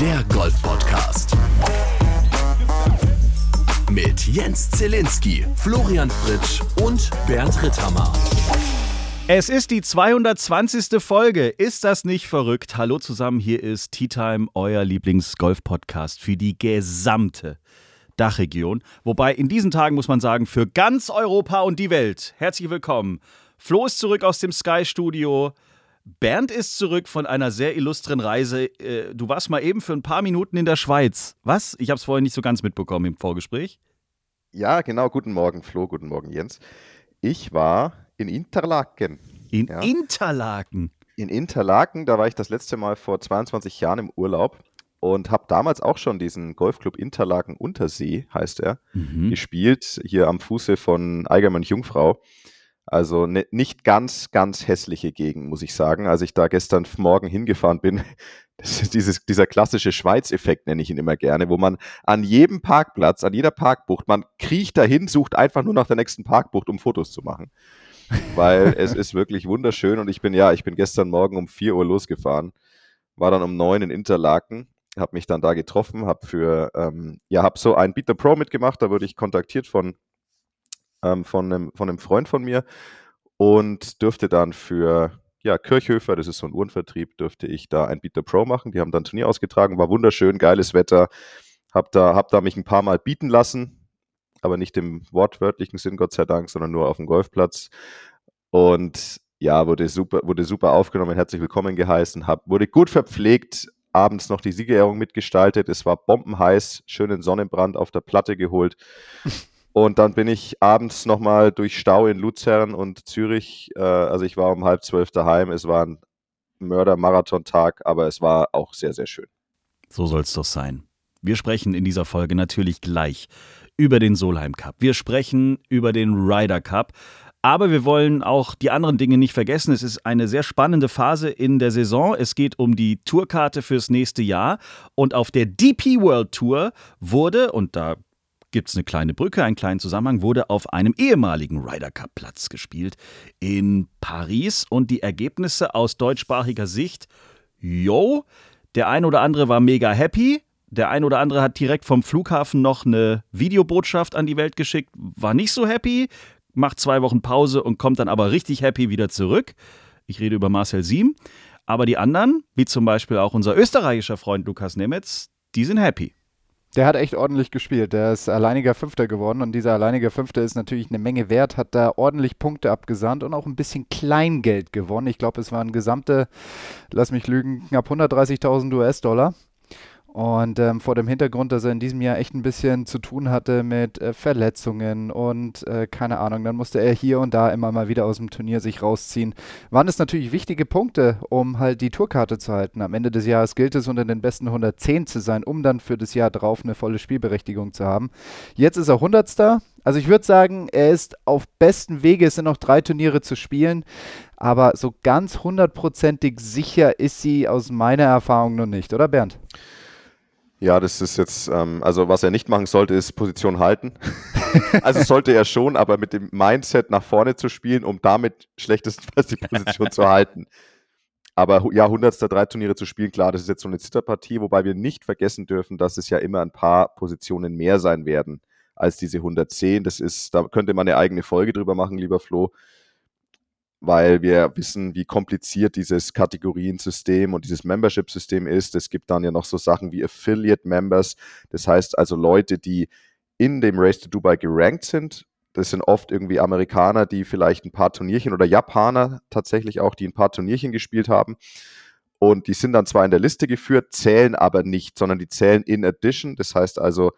der Golf-Podcast. Mit Jens Zielinski, Florian Fritsch und Bernd Ritthammer. Es ist die 220. Folge. Ist das nicht verrückt? Hallo zusammen, hier ist Tea Time, euer Lieblings-Golf-Podcast für die gesamte Dachregion. Wobei in diesen Tagen muss man sagen, für ganz Europa und die Welt. Herzlich willkommen. Flo ist zurück aus dem Sky-Studio. Bernd ist zurück von einer sehr illustren Reise. Äh, du warst mal eben für ein paar Minuten in der Schweiz. Was? Ich habe es vorher nicht so ganz mitbekommen im Vorgespräch. Ja, genau. Guten Morgen, Flo. Guten Morgen, Jens. Ich war in Interlaken. In ja. Interlaken? In Interlaken, da war ich das letzte Mal vor 22 Jahren im Urlaub und habe damals auch schon diesen Golfclub Interlaken Untersee, heißt er, mhm. gespielt, hier am Fuße von Eigermann Jungfrau. Also ne, nicht ganz, ganz hässliche Gegend, muss ich sagen. Als ich da gestern Morgen hingefahren bin, das ist dieses, dieser klassische Schweiz-Effekt, nenne ich ihn immer gerne, wo man an jedem Parkplatz, an jeder Parkbucht, man kriecht dahin, sucht einfach nur nach der nächsten Parkbucht, um Fotos zu machen weil es ist wirklich wunderschön und ich bin, ja, ich bin gestern Morgen um 4 Uhr losgefahren, war dann um 9 in Interlaken, habe mich dann da getroffen, habe für, ähm, ja, habe so ein Beat the Pro mitgemacht, da wurde ich kontaktiert von, ähm, von, einem, von einem Freund von mir und dürfte dann für, ja, Kirchhöfer, das ist so ein Uhrenvertrieb, dürfte ich da ein Beat the Pro machen. Die haben dann Turnier ausgetragen, war wunderschön, geiles Wetter, habe da, hab da mich ein paar Mal bieten lassen, aber nicht im wortwörtlichen Sinn, Gott sei Dank, sondern nur auf dem Golfplatz. Und ja, wurde super, wurde super aufgenommen, herzlich willkommen geheißen, hab, wurde gut verpflegt, abends noch die Siegerehrung mitgestaltet. Es war bombenheiß, schönen Sonnenbrand auf der Platte geholt. Und dann bin ich abends nochmal durch Stau in Luzern und Zürich. Äh, also ich war um halb zwölf daheim. Es war ein Mörder-Marathon-Tag, aber es war auch sehr, sehr schön. So soll es doch sein. Wir sprechen in dieser Folge natürlich gleich über den Solheim Cup. Wir sprechen über den Ryder Cup. Aber wir wollen auch die anderen Dinge nicht vergessen. Es ist eine sehr spannende Phase in der Saison. Es geht um die Tourkarte fürs nächste Jahr. Und auf der DP World Tour wurde, und da gibt es eine kleine Brücke, einen kleinen Zusammenhang, wurde auf einem ehemaligen Ryder Cup Platz gespielt in Paris. Und die Ergebnisse aus deutschsprachiger Sicht, yo, der ein oder andere war mega happy. Der ein oder andere hat direkt vom Flughafen noch eine Videobotschaft an die Welt geschickt, war nicht so happy, macht zwei Wochen Pause und kommt dann aber richtig happy wieder zurück. Ich rede über Marcel Siem. Aber die anderen, wie zum Beispiel auch unser österreichischer Freund Lukas Nemetz, die sind happy. Der hat echt ordentlich gespielt. Der ist alleiniger Fünfter geworden und dieser alleinige Fünfter ist natürlich eine Menge wert, hat da ordentlich Punkte abgesandt und auch ein bisschen Kleingeld gewonnen. Ich glaube, es waren gesamte, lass mich lügen, knapp 130.000 US-Dollar. Und ähm, vor dem Hintergrund, dass er in diesem Jahr echt ein bisschen zu tun hatte mit äh, Verletzungen und äh, keine Ahnung, dann musste er hier und da immer mal wieder aus dem Turnier sich rausziehen. Waren es natürlich wichtige Punkte, um halt die Tourkarte zu halten. Am Ende des Jahres gilt es, unter den besten 110 zu sein, um dann für das Jahr drauf eine volle Spielberechtigung zu haben. Jetzt ist er 100. Also ich würde sagen, er ist auf besten Wege. Es sind noch drei Turniere zu spielen. Aber so ganz hundertprozentig sicher ist sie aus meiner Erfahrung noch nicht, oder Bernd? Ja, das ist jetzt, ähm, also was er nicht machen sollte, ist Position halten. also sollte er schon, aber mit dem Mindset nach vorne zu spielen, um damit schlechtestenfalls die Position zu halten. Aber ja, 100. drei Turniere zu spielen, klar, das ist jetzt so eine Zitterpartie, wobei wir nicht vergessen dürfen, dass es ja immer ein paar Positionen mehr sein werden als diese 110. Das ist, da könnte man eine eigene Folge drüber machen, lieber Flo weil wir wissen, wie kompliziert dieses Kategoriensystem und dieses Membership-System ist. Es gibt dann ja noch so Sachen wie Affiliate Members, das heißt also Leute, die in dem Race to Dubai gerankt sind. Das sind oft irgendwie Amerikaner, die vielleicht ein paar Turnierchen oder Japaner tatsächlich auch, die ein paar Turnierchen gespielt haben. Und die sind dann zwar in der Liste geführt, zählen aber nicht, sondern die zählen in addition. Das heißt also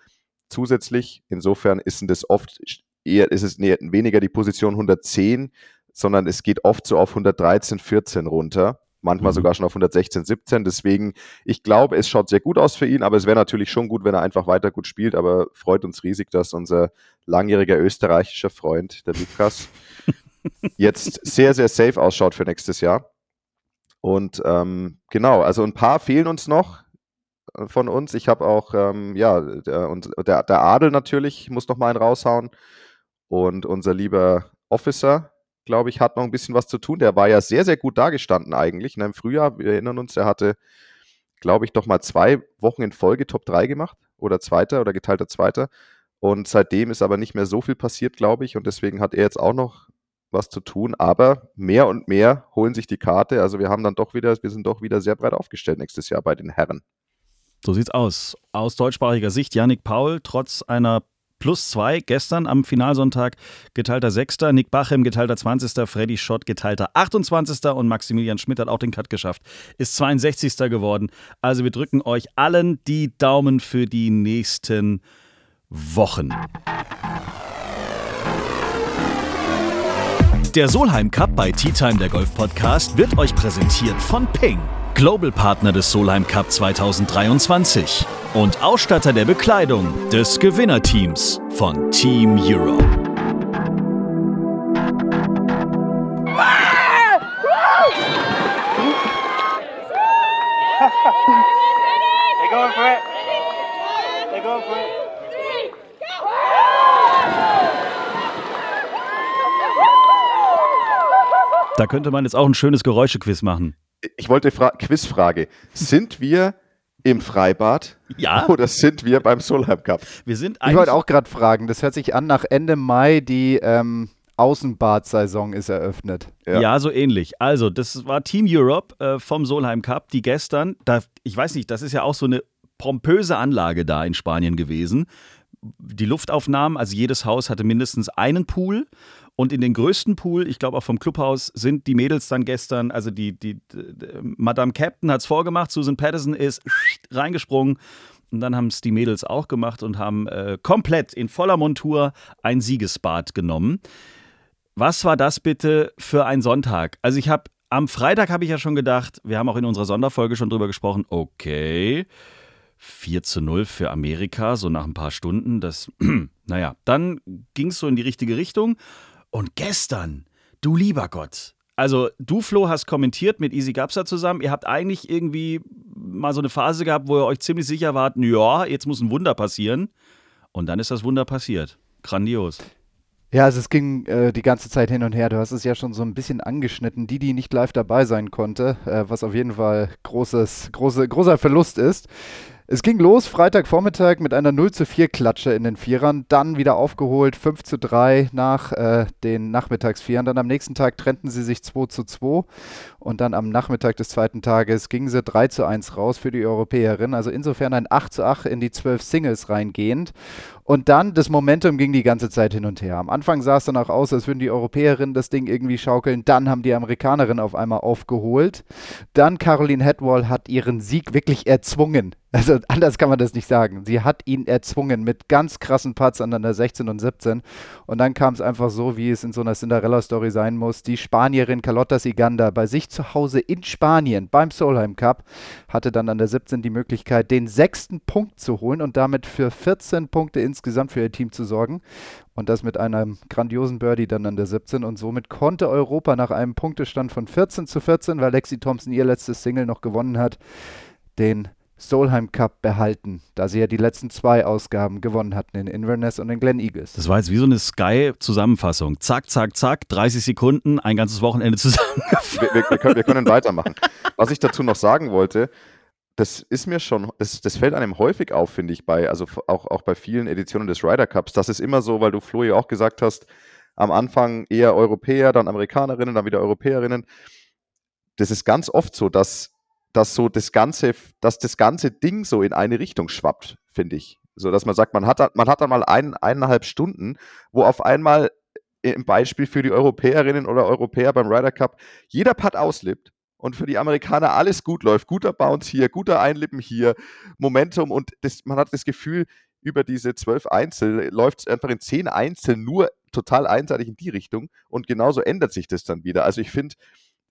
zusätzlich. Insofern ist das oft eher, ist es weniger die Position 110, sondern es geht oft so auf 113, 14 runter. Manchmal mhm. sogar schon auf 116, 17. Deswegen, ich glaube, es schaut sehr gut aus für ihn, aber es wäre natürlich schon gut, wenn er einfach weiter gut spielt. Aber freut uns riesig, dass unser langjähriger österreichischer Freund, der Lukas, jetzt sehr, sehr safe ausschaut für nächstes Jahr. Und ähm, genau, also ein paar fehlen uns noch äh, von uns. Ich habe auch, ähm, ja, der, und der, der Adel natürlich muss noch mal einen raushauen. Und unser lieber Officer, glaube ich, hat noch ein bisschen was zu tun. Der war ja sehr, sehr gut dargestanden eigentlich. Ne, Im Frühjahr, wir erinnern uns, er hatte glaube ich, doch mal zwei Wochen in Folge Top 3 gemacht oder Zweiter oder geteilter Zweiter. Und seitdem ist aber nicht mehr so viel passiert, glaube ich. Und deswegen hat er jetzt auch noch was zu tun. Aber mehr und mehr holen sich die Karte. Also wir haben dann doch wieder, wir sind doch wieder sehr breit aufgestellt nächstes Jahr bei den Herren. So sieht's aus. Aus deutschsprachiger Sicht, Yannick Paul, trotz einer plus zwei gestern am Finalsonntag geteilter Sechster, Nick Bachem geteilter 20. Freddy Schott geteilter 28. und Maximilian Schmidt hat auch den Cut geschafft, ist 62. geworden. Also wir drücken euch allen die Daumen für die nächsten Wochen. Der Solheim Cup bei Tea Time, der Golf Podcast, wird euch präsentiert von Ping, Global Partner des Solheim Cup 2023 und Ausstatter der Bekleidung des Gewinnerteams von Team Europe. Da könnte man jetzt auch ein schönes Geräuschequiz machen. Ich wollte Fra Quizfrage. Sind wir im Freibad Ja, oder sind wir beim Solheim Cup? wir sind Ich wollte auch gerade fragen, das hört sich an, nach Ende Mai die ähm, Außenbad-Saison ist eröffnet. Ja. Ja. so ähnlich. Also, das war Team Europe äh, vom Solheim Cup, die gestern, da, ich weiß nicht, das ist ja auch so eine pompöse Anlage da in Spanien gewesen. Die Luftaufnahmen, also jedes Haus hatte mindestens einen Pool. Und in den größten Pool, ich glaube auch vom Clubhaus, sind die Mädels dann gestern, also die, die, die Madame Captain hat es vorgemacht, Susan Patterson ist reingesprungen. Und dann haben es die Mädels auch gemacht und haben äh, komplett in voller Montur ein Siegesbad genommen. Was war das bitte für ein Sonntag? Also ich habe am Freitag habe ich ja schon gedacht, wir haben auch in unserer Sonderfolge schon drüber gesprochen, okay, 4 zu 0 für Amerika, so nach ein paar Stunden, das, naja, dann ging es so in die richtige Richtung. Und gestern, du lieber Gott, also du, Flo, hast kommentiert mit Easy Gapsa zusammen. Ihr habt eigentlich irgendwie mal so eine Phase gehabt, wo ihr euch ziemlich sicher wart, ja, jetzt muss ein Wunder passieren. Und dann ist das Wunder passiert. Grandios. Ja, also es ging äh, die ganze Zeit hin und her. Du hast es ja schon so ein bisschen angeschnitten. Die, die nicht live dabei sein konnte, äh, was auf jeden Fall großes, große, großer Verlust ist. Es ging los Freitagvormittag mit einer 0 zu 4 Klatsche in den Vierern, dann wieder aufgeholt 5 zu 3 nach äh, den Nachmittagsvieren. Dann am nächsten Tag trennten sie sich 2 zu 2 und dann am Nachmittag des zweiten Tages gingen sie 3 zu 1 raus für die Europäerin. Also insofern ein 8 zu 8 in die 12 Singles reingehend. Und dann, das Momentum ging die ganze Zeit hin und her. Am Anfang sah es danach aus, als würden die Europäerinnen das Ding irgendwie schaukeln. Dann haben die Amerikanerinnen auf einmal aufgeholt. Dann Caroline Hedwall hat ihren Sieg wirklich erzwungen. Also anders kann man das nicht sagen. Sie hat ihn erzwungen mit ganz krassen Putts an der 16 und 17. Und dann kam es einfach so, wie es in so einer Cinderella-Story sein muss. Die Spanierin Carlotta Siganda bei sich zu Hause in Spanien beim Solheim Cup hatte dann an der 17 die Möglichkeit, den sechsten Punkt zu holen und damit für 14 Punkte insgesamt für ihr Team zu sorgen. Und das mit einem grandiosen Birdie dann an der 17. Und somit konnte Europa nach einem Punktestand von 14 zu 14, weil Lexi Thompson ihr letztes Single noch gewonnen hat, den Solheim Cup behalten, da sie ja die letzten zwei Ausgaben gewonnen hatten, in Inverness und in Glen Eagles. Das war jetzt wie so eine Sky-Zusammenfassung. Zack, zack, zack, 30 Sekunden, ein ganzes Wochenende zusammengefasst. Wir, wir, wir, können, wir können weitermachen. Was ich dazu noch sagen wollte, das ist mir schon, das, das fällt einem häufig auf, finde ich, bei, also auch, auch bei vielen Editionen des Ryder Cups. Das ist immer so, weil du Flo ja auch gesagt hast, am Anfang eher Europäer, dann Amerikanerinnen, dann wieder Europäerinnen. Das ist ganz oft so, dass, dass so das ganze, dass das ganze Ding so in eine Richtung schwappt, finde ich. So dass man sagt, man hat, man hat dann mal ein, eineinhalb Stunden, wo auf einmal im Beispiel für die Europäerinnen oder Europäer beim Ryder Cup jeder Putt auslebt und für die Amerikaner alles gut läuft. Guter Bounce hier, guter Einlippen hier, Momentum und das, man hat das Gefühl, über diese zwölf Einzel läuft es einfach in zehn Einzel nur total einseitig in die Richtung und genauso ändert sich das dann wieder. Also ich finde,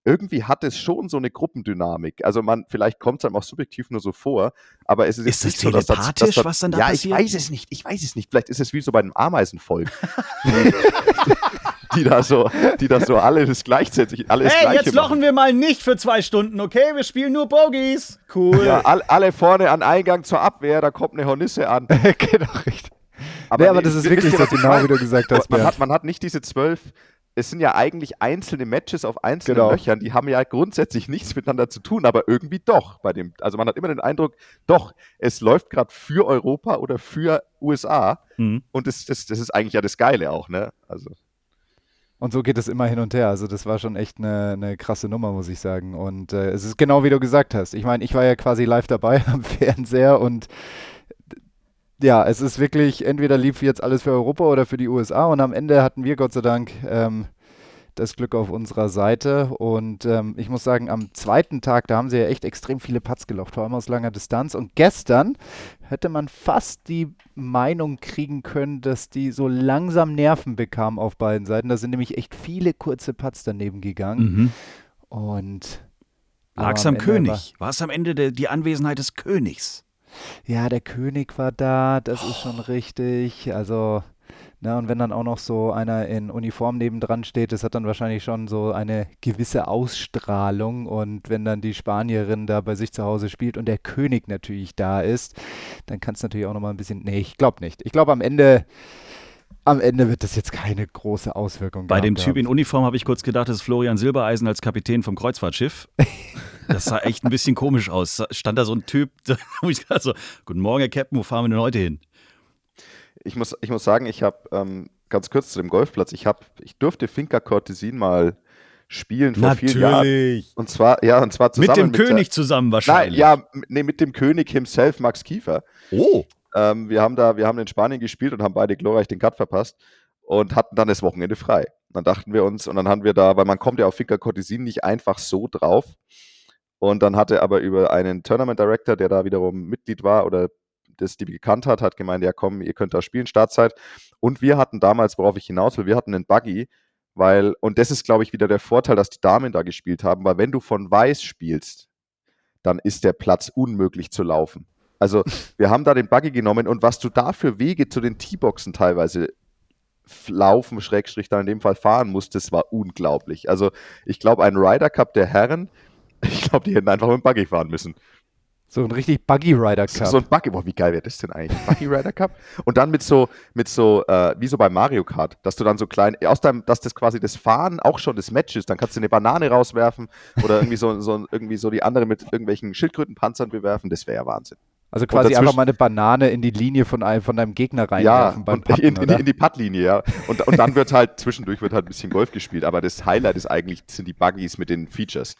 irgendwie hat es schon so eine Gruppendynamik. Also man, vielleicht kommt es einem auch subjektiv nur so vor, aber es ist, Ist jetzt das nicht so, dass da- telepathisch, dass was dann da ja, passiert? ich weiß es nicht. Ich weiß es nicht. Vielleicht ist es wie so bei einem Ameisenvolk. die da so, die da so alle das gleichzeitig, alles Hey, jetzt lochen wir mal nicht für zwei Stunden, okay? Wir spielen nur Bogies. Cool. Ja, all, alle vorne an Eingang zur Abwehr, da kommt eine Hornisse an. genau, richtig. nee, aber das ist wirklich ich genau, wie du gesagt hast, man hat, man hat nicht diese zwölf es sind ja eigentlich einzelne Matches auf einzelnen Genau. Löchern, die haben ja grundsätzlich nichts miteinander zu tun, aber irgendwie doch bei dem. Also man hat immer den Eindruck, doch, es läuft gerade für Europa oder für USA Mhm. und das, das, das ist eigentlich ja das Geile auch, ne? Also Und so geht es immer hin und her. Also das war schon echt eine, eine krasse Nummer, muss ich sagen. Und äh, es ist genau wie du gesagt hast. Ich meine, ich war ja quasi live dabei am Fernseher und ja, es ist wirklich, entweder lief jetzt alles für Europa oder für die USA und am Ende hatten wir Gott sei Dank ähm, das Glück auf unserer Seite. Und ähm, ich muss sagen, am zweiten Tag, da haben sie ja echt extrem viele Putts gelaufen, vor allem aus langer Distanz. Und gestern hätte man fast die Meinung kriegen können, dass die so langsam Nerven bekamen auf beiden Seiten. Da sind nämlich echt viele kurze Putts daneben gegangen. Mhm. Und Lag es aber am war- König? War es am Ende der, die Anwesenheit des Königs? Ja, der König war da, das ist schon richtig. Also, na, und wenn dann auch noch so einer in Uniform nebendran steht, das hat dann wahrscheinlich schon so eine gewisse Ausstrahlung. Und wenn dann die Spanierin da bei sich zu Hause spielt und der König natürlich da ist, dann kann es natürlich auch nochmal ein bisschen. Nee, ich glaube nicht. Ich glaube, am Ende. Am Ende wird das jetzt keine große Auswirkung Bei dem Typ haben. in Uniform habe ich kurz gedacht, das ist Florian Silbereisen als Kapitän vom Kreuzfahrtschiff. Das sah echt ein bisschen komisch aus. Stand da so ein Typ, wo ich dachte so, guten Morgen, Herr Captain, wo fahren wir denn heute hin? Ich muss, ich muss sagen, ich habe ähm, ganz kurz zu dem Golfplatz, ich habe, ich durfte Finca Cortesin mal spielen vor vielen Jahren. Und zwar, ja, und zwar zusammen Mit dem der- König zusammen Nein, wahrscheinlich. ja, m- nee, mit dem König himself, Max Kiefer. Oh, Ähm, wir haben da, wir haben in Spanien gespielt und haben beide glorreich den Cut verpasst und hatten dann das Wochenende frei. Dann dachten wir uns, und dann haben wir da, weil man kommt ja auf Finca Cortesin nicht einfach so drauf. Und dann hatte aber über einen Tournament Director, der da wiederum Mitglied war oder das die gekannt hat, hat gemeint, ja komm, ihr könnt da spielen, Startzeit. Und wir hatten damals, worauf ich hinaus will, wir hatten einen Buggy, weil, und das ist, glaube ich, wieder der Vorteil, dass die Damen da gespielt haben, weil wenn du von Weiß spielst, dann ist der Platz unmöglich zu laufen. Also wir haben da den Buggy genommen und was du da für Wege zu den T-Boxen teilweise laufen, Schrägstrich dann in dem Fall fahren musst, das war unglaublich. Also ich glaube, ein Ryder Cup der Herren, ich glaube, die hätten einfach mit dem Buggy fahren müssen. So ein richtig Buggy Rider Cup. so ein Buggy, boah, wie geil wäre das denn eigentlich? Buggy Ryder Cup? Und dann mit so, mit so, äh, wie so bei Mario Kart, dass du dann so klein, aus deinem, dass das quasi das Fahren auch schon das Match ist, dann kannst du eine Banane rauswerfen oder irgendwie so, so irgendwie so die andere mit irgendwelchen Schildkrötenpanzern bewerfen, das wäre ja Wahnsinn. Also quasi einfach mal eine Banane in die Linie von, einem, von deinem Gegner Ja, reinwerfen beim und Patten, in, in, in die Puttlinie, ja. Und, und dann wird halt, zwischendurch wird halt ein bisschen Golf gespielt, aber das Highlight ist eigentlich, sind die Buggies mit den Features.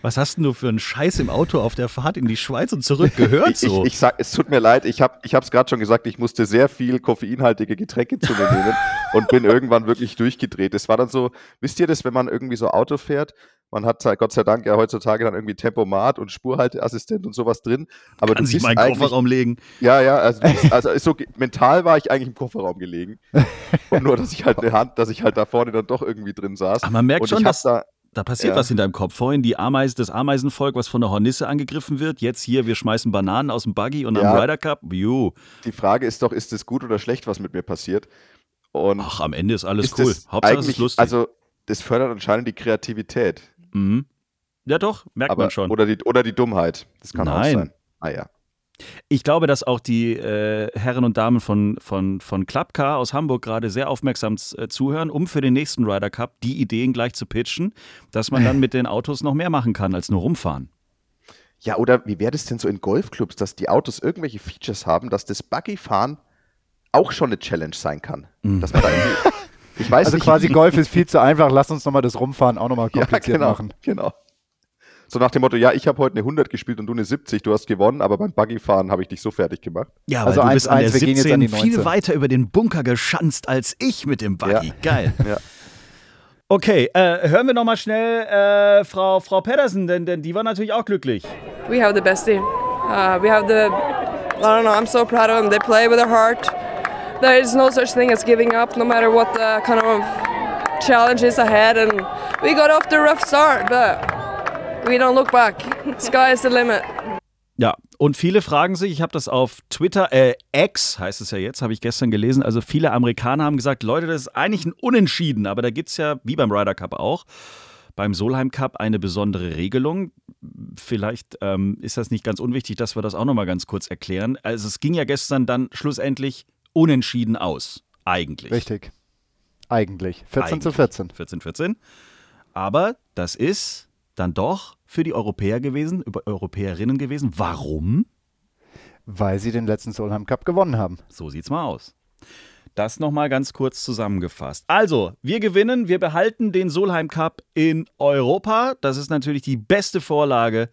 Was hast denn du für einen Scheiß im Auto auf der Fahrt in die Schweiz und zurück gehört so? ich, ich sag, es tut mir leid, ich habe ich es gerade schon gesagt, ich musste sehr viel koffeinhaltige Getränke zu mir nehmen und bin irgendwann wirklich durchgedreht. Es war dann so, wisst ihr das, wenn man irgendwie so Auto fährt, man hat Gott sei Dank ja heutzutage dann irgendwie Tempomat und Spurhalteassistent und sowas drin, aber Kann du sich meinen eigentlich, Kofferraum legen. ja, ja, also, bist, also so, mental war ich eigentlich im Kofferraum gelegen. Und nur, dass ich halt eine Hand, dass ich halt da vorne dann doch irgendwie drin saß. Aber man merkt und schon, dass da, da passiert Ja. was in deinem Kopf. Vorhin die Ameisen, das Ameisenvolk, was von der Hornisse angegriffen wird. Jetzt hier, wir schmeißen Bananen aus dem Buggy und am Ja. Ryder Cup. Ju. die Frage ist doch, ist es gut oder schlecht, was mit mir passiert? Und Ach, am Ende ist alles ist cool. Hauptsache es ist lustig. also das fördert anscheinend die Kreativität. mhm. Ja doch, merkt Aber, man schon. Oder, die, oder die Dummheit. Das kann auch Nein. sein. Ah ja. Ich glaube, dass auch die äh, Herren und Damen von, von, von Clubcar aus Hamburg gerade sehr aufmerksam äh, zuhören, um für den nächsten Ryder Cup die Ideen gleich zu pitchen, dass man dann mit den Autos noch mehr machen kann als nur rumfahren. Ja, oder wie wäre das denn so in Golfclubs, dass die Autos irgendwelche Features haben, dass das Buggyfahren auch schon eine Challenge sein kann? Mhm. Dass man da irgendwie, ich weiß Also nicht, quasi Golf ist viel zu einfach, lass uns nochmal das Rumfahren auch nochmal ja, kompliziert genau, machen. genau. So nach dem Motto, ja, ich habe heute eine 100 gespielt und du eine 70, du hast gewonnen, aber beim Buggyfahren habe ich dich so fertig gemacht. Ja, Also du bist an 1-1, der wir gehen jetzt an 17 die viel 19. weiter über den Bunker geschanzt als ich mit dem Buggy. Ja. Geil. Ja. Okay, äh, hören wir noch mal schnell äh, Frau, Frau Pedersen, denn, denn die war natürlich auch glücklich. we have the best team. Uh, we have the. I don't know. I'm so proud of them. They play with their heart. There is no such thing as giving up, no matter what the kind of challenge is ahead. And we got off the rough start, but we don't look back. Sky is the limit. Ja, und viele fragen sich, ich habe das auf Twitter, äh, X heißt es ja jetzt, habe ich gestern gelesen, also viele Amerikaner haben gesagt, Leute, das ist eigentlich ein Unentschieden, aber da gibt es ja, wie beim Ryder Cup auch, beim Solheim Cup eine besondere Regelung. Vielleicht ähm, ist das nicht ganz unwichtig, dass wir das auch nochmal ganz kurz erklären. Also es ging ja gestern dann schlussendlich unentschieden aus, eigentlich. Richtig. Eigentlich. 14 zu Eigentlich. 14. 14, 14. Aber das ist dann doch für die Europäer gewesen, über Europäerinnen gewesen. Warum? Weil sie den letzten Solheim Cup gewonnen haben. So sieht's mal aus. Das nochmal ganz kurz zusammengefasst. Also, wir gewinnen, wir behalten den Solheim Cup in Europa. Das ist natürlich die beste Vorlage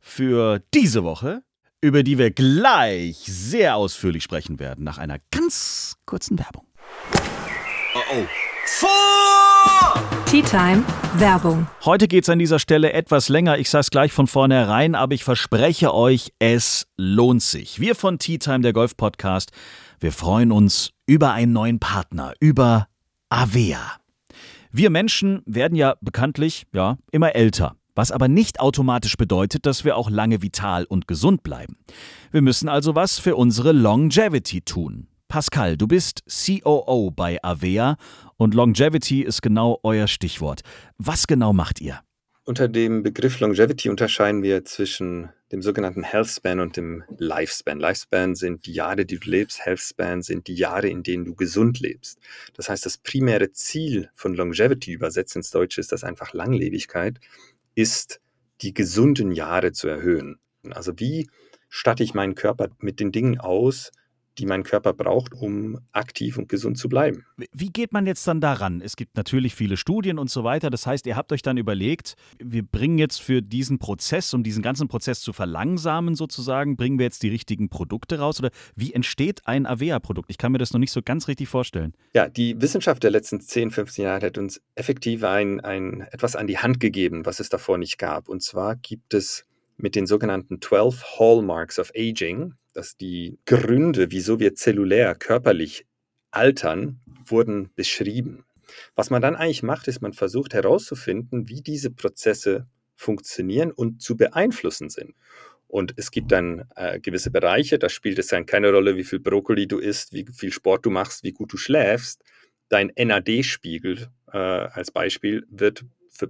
für diese Woche, über die wir gleich sehr ausführlich sprechen werden, nach einer ganz kurzen Werbung. Tea Time Werbung. Heute geht es an dieser Stelle etwas länger. Ich sage es gleich von vornherein, aber ich verspreche euch, es lohnt sich. Wir von Tea Time, der Golf Podcast, wir freuen uns über einen neuen Partner, über Avea. Wir Menschen werden ja bekanntlich ja immer älter. Was aber nicht automatisch bedeutet, dass wir auch lange vital und gesund bleiben. Wir müssen also was für unsere Longevity tun. Pascal, du bist COO bei Avea und Longevity ist genau euer Stichwort. Was genau macht ihr? Unter dem Begriff Longevity unterscheiden wir zwischen dem sogenannten Healthspan und dem Lifespan. Lifespan sind die Jahre, die du lebst. Healthspan sind die Jahre, in denen du gesund lebst. Das heißt, das primäre Ziel von Longevity, übersetzt ins Deutsche ist das einfach Langlebigkeit, ist die gesunden Jahre zu erhöhen. Also wie statte ich meinen Körper mit den Dingen aus, die mein Körper braucht, um aktiv und gesund zu bleiben. Wie geht man jetzt dann daran? Es gibt natürlich viele Studien und so weiter. Das heißt, ihr habt euch dann überlegt, wir bringen jetzt für diesen Prozess, um diesen ganzen Prozess zu verlangsamen sozusagen, bringen wir jetzt die richtigen Produkte raus? Oder wie entsteht ein Avea-Produkt? Ich kann mir das noch nicht so ganz richtig vorstellen. Ja, die Wissenschaft der letzten 10, 15 Jahre hat uns effektiv ein, ein, etwas an die Hand gegeben, was es davor nicht gab. Und zwar gibt es mit den sogenannten 12 Hallmarks of Aging, dass die Gründe, wieso wir zellulär, körperlich altern, wurden beschrieben. Was man dann eigentlich macht, ist, man versucht herauszufinden, wie diese Prozesse funktionieren und zu beeinflussen sind. Und es gibt dann äh, gewisse Bereiche, da spielt es dann keine Rolle, wie viel Brokkoli du isst, wie viel Sport du machst, wie gut du schläfst. Dein NAD-Spiegel äh, als Beispiel wird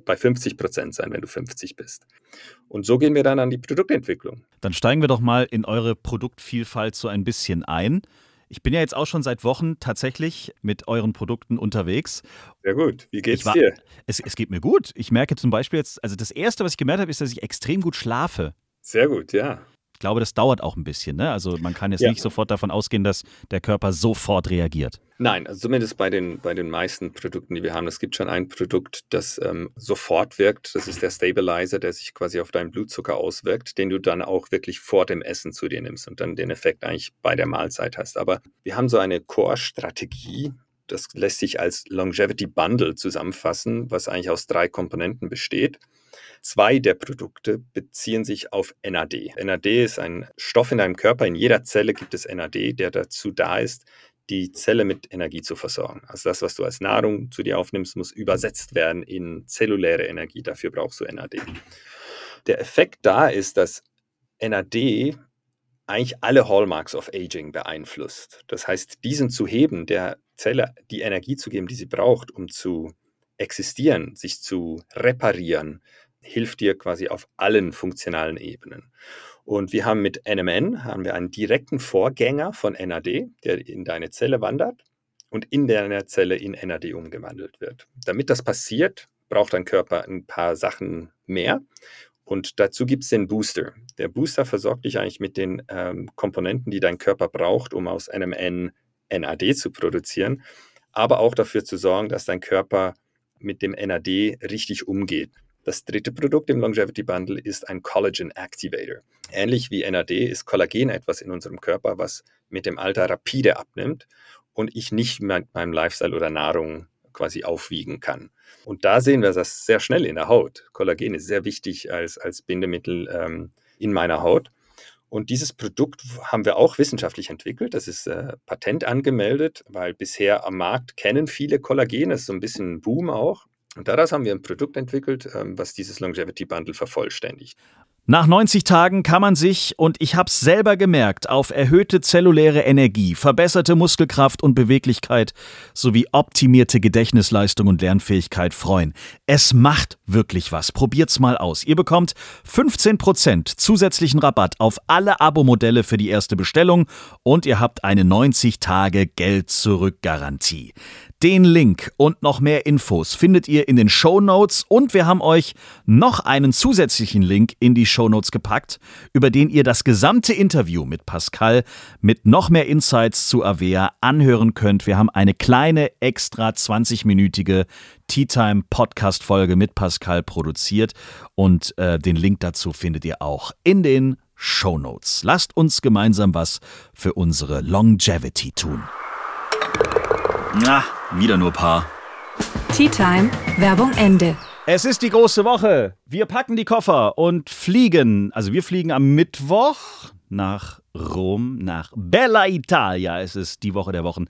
bei 50 Prozent sein, wenn du 50 bist. Und so gehen wir dann an die Produktentwicklung. Dann steigen wir doch mal in eure Produktvielfalt so ein bisschen ein. Ich bin ja jetzt auch schon seit Wochen tatsächlich mit euren Produkten unterwegs. Sehr gut. Wie geht's war- dir? Es, es geht mir gut. Ich merke zum Beispiel jetzt, also das Erste, was ich gemerkt habe, ist, dass ich extrem gut schlafe. Sehr gut, ja. Ich glaube, das dauert auch ein bisschen. Ne? Also man kann jetzt Ja. nicht sofort davon ausgehen, dass der Körper sofort reagiert. Nein, also zumindest bei den, bei den meisten Produkten, die wir haben. Es gibt schon ein Produkt, das ähm, sofort wirkt. Das ist der Stabilizer, der sich quasi auf deinen Blutzucker auswirkt, den du dann auch wirklich vor dem Essen zu dir nimmst und dann den Effekt eigentlich bei der Mahlzeit hast. Aber wir haben so eine Core-Strategie. Das lässt sich als Longevity Bundle zusammenfassen, was eigentlich aus drei Komponenten besteht. Zwei der Produkte beziehen sich auf NAD. NAD ist ein Stoff in deinem Körper. In jeder Zelle gibt es NAD, der dazu da ist, die Zelle mit Energie zu versorgen. Also das, was du als Nahrung zu dir aufnimmst, muss übersetzt werden in zelluläre Energie. Dafür brauchst du NAD. Der Effekt da ist, dass NAD eigentlich alle Hallmarks of Aging beeinflusst. Das heißt, diesen zu heben, der Zelle die Energie zu geben, die sie braucht, um zu existieren, sich zu reparieren, hilft dir quasi auf allen funktionalen Ebenen. Und wir haben mit NMN haben wir einen direkten Vorgänger von NAD, der in deine Zelle wandert und in deiner Zelle in NAD umgewandelt wird. Damit das passiert, braucht dein Körper ein paar Sachen mehr. Und dazu gibt es den Booster. Der Booster versorgt dich eigentlich mit den ähm, Komponenten, die dein Körper braucht, um aus NMN NAD zu produzieren, aber auch dafür zu sorgen, dass dein Körper mit dem NAD richtig umgeht. Das dritte Produkt im Longevity Bundle ist ein Collagen Activator. Ähnlich wie NAD ist Kollagen etwas in unserem Körper, was mit dem Alter rapide abnimmt und ich nicht mit meinem Lifestyle oder Nahrung quasi aufwiegen kann. Und da sehen wir das sehr schnell in der Haut. Kollagen ist sehr wichtig als, als Bindemittel ähm, in meiner Haut. Und dieses Produkt haben wir auch wissenschaftlich entwickelt. Das ist äh, Patent angemeldet, weil bisher am Markt kennen viele Kollagen. Das ist so ein bisschen ein Boom auch. Und daraus haben wir ein Produkt entwickelt, ähm, was dieses Longevity Bundle vervollständigt. Nach 90 Tagen kann man sich, und ich hab's selber gemerkt, auf erhöhte zelluläre Energie, verbesserte Muskelkraft und Beweglichkeit sowie optimierte Gedächtnisleistung und Lernfähigkeit freuen. Es macht wirklich was. Probiert's mal aus. Ihr bekommt 15% zusätzlichen Rabatt auf alle Abo-Modelle für die erste Bestellung und ihr habt eine 90 Tage Geld-Zurück-Garantie. Den Link und noch mehr Infos findet ihr in den Show Notes und wir haben euch noch einen zusätzlichen Link in die Show Notes gepackt, über den ihr das gesamte Interview mit Pascal mit noch mehr Insights zu Avea anhören könnt. Wir haben eine kleine extra 20-minütige Tea Time Podcast Folge mit Pascal produziert und äh, den Link dazu findet ihr auch in den Show Notes. Lasst uns gemeinsam was für unsere Longevity tun. Na, wieder nur Paar. Tea Time, Werbung Ende. Es ist die große Woche. Wir packen die Koffer und fliegen. Also wir fliegen am Mittwoch nach Rom, nach Bella Italia. Es ist die Woche der Wochen.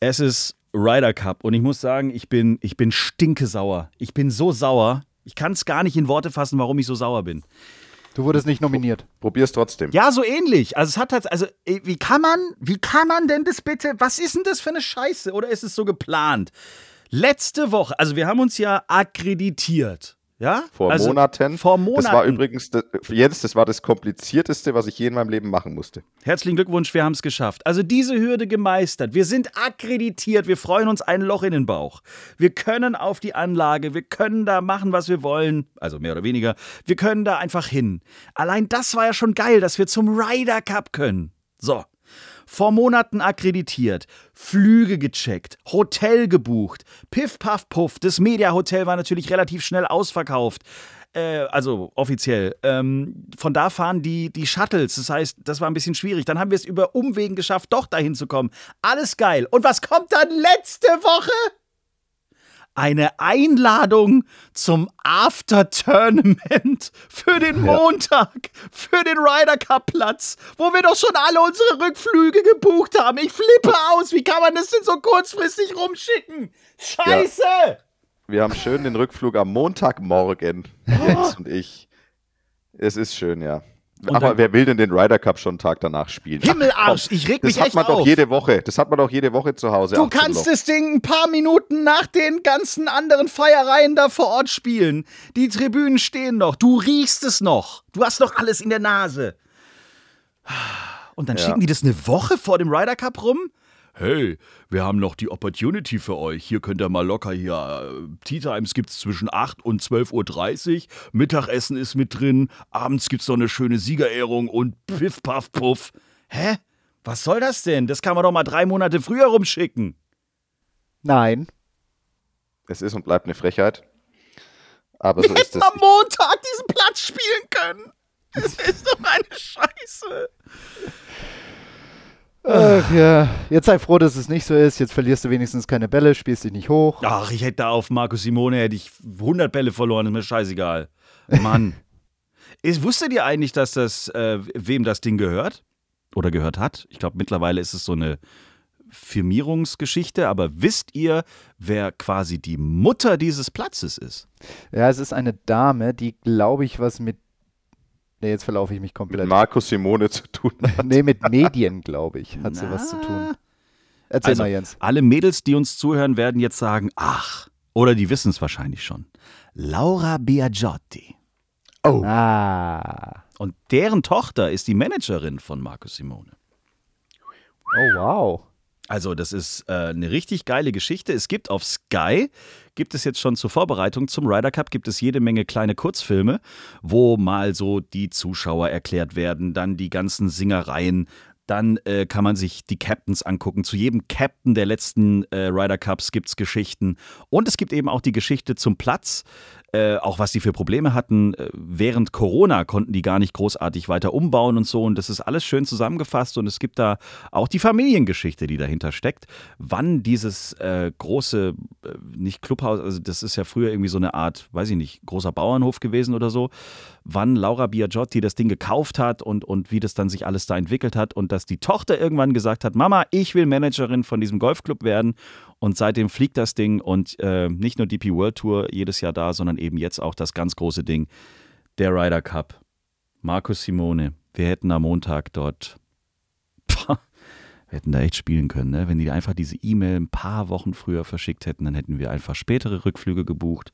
Es ist Ryder Cup und ich muss sagen, ich bin, ich bin stinkesauer. Ich bin so sauer. Ich kann es gar nicht in Worte fassen, warum ich so sauer bin. Du wurdest nicht nominiert. Probier's trotzdem. Ja, so ähnlich. Also es hat halt, also wie kann man, wie kann man denn das bitte, was ist denn das für eine Scheiße? Oder ist es so geplant? Letzte Woche, also wir haben uns ja akkreditiert. Ja? Vor also, Monaten. Vor Monaten. Das war übrigens, das, Jens, das war das komplizierteste, was ich je in meinem Leben machen musste. Herzlichen Glückwunsch, wir haben es geschafft. Also diese Hürde gemeistert. Wir sind akkreditiert. Wir freuen uns ein Loch in den Bauch. Wir können auf die Anlage. Wir können da machen, was wir wollen. Also mehr oder weniger. Wir können da einfach hin. Allein das war ja schon geil, dass wir zum Ryder Cup können. So vor Monaten akkreditiert, Flüge gecheckt, Hotel gebucht, Piff, Puff, Puff. Das Media Hotel war natürlich relativ schnell ausverkauft. Äh, also offiziell. Ähm, von da fahren die, die Shuttles. Das heißt, das war ein bisschen schwierig. Dann haben wir es über Umwegen geschafft, doch dahin zu kommen. Alles geil. Und was kommt dann letzte Woche? Eine Einladung zum After-Tournament für den Montag, für den Ryder Cup Platz, wo wir doch schon alle unsere Rückflüge gebucht haben. Ich flippe aus. Wie kann man das denn so kurzfristig rumschicken? Scheiße! Ja. Wir haben schön den Rückflug am Montagmorgen, Jens und ich. Es ist schön, ja. Und aber wer will denn den Ryder Cup schon einen Tag danach spielen? Himmelarsch, Ach, ich reg mich echt Das hat man auf. doch jede Woche. Das hat man doch jede Woche zu Hause. Du kannst das Ding ein paar Minuten nach den ganzen anderen Feiereien da vor Ort spielen. Die Tribünen stehen noch. Du riechst es noch. Du hast noch alles in der Nase. Und dann ja. schicken die das eine Woche vor dem Ryder Cup rum? Hey, wir haben noch die Opportunity für euch. Hier könnt ihr mal locker hier. Äh, Tea Times gibt es zwischen 8 und 12.30 Uhr. Mittagessen ist mit drin. Abends gibt es noch eine schöne Siegerehrung und Piff, Paff, Puff. Hä? Was soll das denn? Das kann man doch mal drei Monate früher rumschicken. Nein. Es ist und bleibt eine Frechheit. Aber wir so ist es. am Montag diesen Platz spielen können. Das ist doch eine Scheiße. Ach ja, jetzt sei froh, dass es nicht so ist. Jetzt verlierst du wenigstens keine Bälle, spielst dich nicht hoch. Ach, ich hätte da auf Marco Simone hätte ich 100 Bälle verloren, ist mir scheißegal. Mann. ist, wusstet ihr eigentlich, dass das, äh, wem das Ding gehört? Oder gehört hat? Ich glaube, mittlerweile ist es so eine Firmierungsgeschichte, aber wisst ihr, wer quasi die Mutter dieses Platzes ist? Ja, es ist eine Dame, die, glaube ich, was mit Nee, jetzt verlaufe ich mich komplett. Mit Markus Simone zu tun hat. nee, mit Medien, glaube ich, hat Na. sie was zu tun. Erzähl also, mal, Jens. Alle Mädels, die uns zuhören, werden jetzt sagen, ach, oder die wissen es wahrscheinlich schon. Laura Biagiotti. Oh. Ah. Und deren Tochter ist die Managerin von Markus Simone. Oh, wow. Also das ist äh, eine richtig geile Geschichte. Es gibt auf Sky, gibt es jetzt schon zur Vorbereitung zum Ryder Cup, gibt es jede Menge kleine Kurzfilme, wo mal so die Zuschauer erklärt werden, dann die ganzen Singereien, dann äh, kann man sich die Captains angucken. Zu jedem Captain der letzten äh, Ryder Cups gibt es Geschichten. Und es gibt eben auch die Geschichte zum Platz. Äh, auch was die für Probleme hatten. Äh, während Corona konnten die gar nicht großartig weiter umbauen und so. Und das ist alles schön zusammengefasst. Und es gibt da auch die Familiengeschichte, die dahinter steckt. Wann dieses äh, große, äh, nicht Clubhaus, also das ist ja früher irgendwie so eine Art, weiß ich nicht, großer Bauernhof gewesen oder so. Wann Laura Biagiotti das Ding gekauft hat und, und wie das dann sich alles da entwickelt hat. Und dass die Tochter irgendwann gesagt hat: Mama, ich will Managerin von diesem Golfclub werden. Und seitdem fliegt das Ding und äh, nicht nur DP World Tour jedes Jahr da, sondern eben jetzt auch das ganz große Ding, der Ryder Cup. Markus Simone, wir hätten am Montag dort, pah, wir hätten da echt spielen können, ne? Wenn die einfach diese E-Mail ein paar Wochen früher verschickt hätten, dann hätten wir einfach spätere Rückflüge gebucht.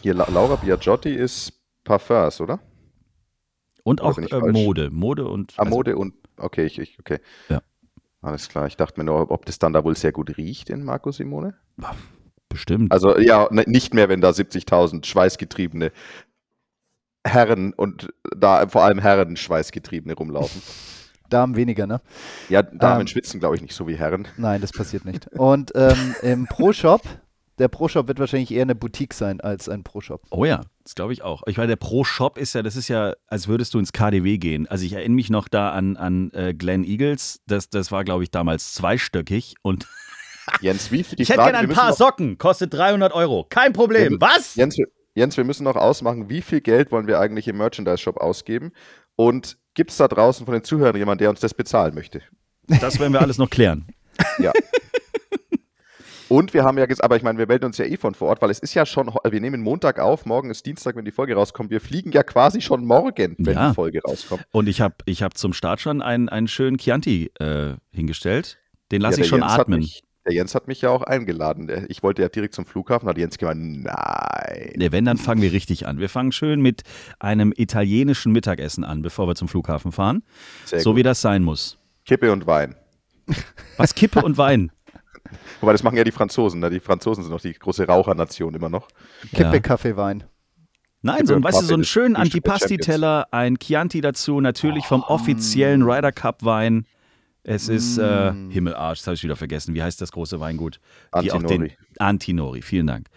Hier, Laura Biagiotti ist Parfums, oder? Und auch äh, Mode. Mode und. Ah, also, Mode und. Okay, ich, ich okay. Ja. Alles klar. Ich dachte mir nur, ob das dann da wohl sehr gut riecht in Marco Simone. Bestimmt. Also ja, ne, nicht mehr, wenn da 70.000 schweißgetriebene Herren und da vor allem Herren schweißgetriebene rumlaufen. Damen weniger, ne? Ja, Damen Ähm, schwitzen, glaube ich, nicht so wie Herren. Nein, das passiert nicht. Und ähm, im Pro-Shop, der Pro-Shop wird wahrscheinlich eher eine Boutique sein als ein Pro-Shop. Oh ja, das glaube ich auch. Ich meine, der Pro-Shop ist ja, das ist ja, als würdest du ins KDW gehen. Also ich erinnere mich noch da an, an äh, Glen Eagles. Das, das war, glaube ich, damals zweistöckig. Und Jens, wie viel die ich hätte gerne ein paar Socken, kostet 300 Euro. Kein Problem. Ja, Was? Jens, wir- Jens, wir müssen noch ausmachen, wie viel Geld wollen wir eigentlich im Merchandise-Shop ausgeben? Und gibt es da draußen von den Zuhörern jemanden, der uns das bezahlen möchte? Das werden wir alles noch klären. Ja. Und wir haben ja gesagt, aber ich meine, wir melden uns ja eh von vor Ort, weil es ist ja schon, wir nehmen Montag auf, morgen ist Dienstag, wenn die Folge rauskommt. Wir fliegen ja quasi schon morgen, wenn Ja. die Folge rauskommt. Und ich habe ich hab zum Start schon einen, einen schönen Chianti äh, hingestellt. Den lasse Ja, ich schon Jens atmen. Mich, der Jens hat mich ja auch eingeladen. Ich wollte ja direkt zum Flughafen, hat Jens gemeint, nein. Ne, wenn, dann fangen wir richtig an. Wir fangen schön mit einem italienischen Mittagessen an, bevor wir zum Flughafen fahren. Sehr so gut. wie das sein muss. Kippe und Wein. Was Kippe und Wein? Wobei, das machen ja die Franzosen. Ne? Die Franzosen sind noch die große Rauchernation immer noch. Kippe, Ja. Kaffee, Wein. Nein, so, ein- weißt du, so einen schönen Antipasti-Teller, ein Chianti dazu, natürlich vom Oh. offiziellen Ryder Cup Wein. Es ist äh, Mm. Himmelarsch, das habe ich wieder vergessen. Wie heißt das große Weingut? Die auch Antinori. den Antinori, vielen Dank.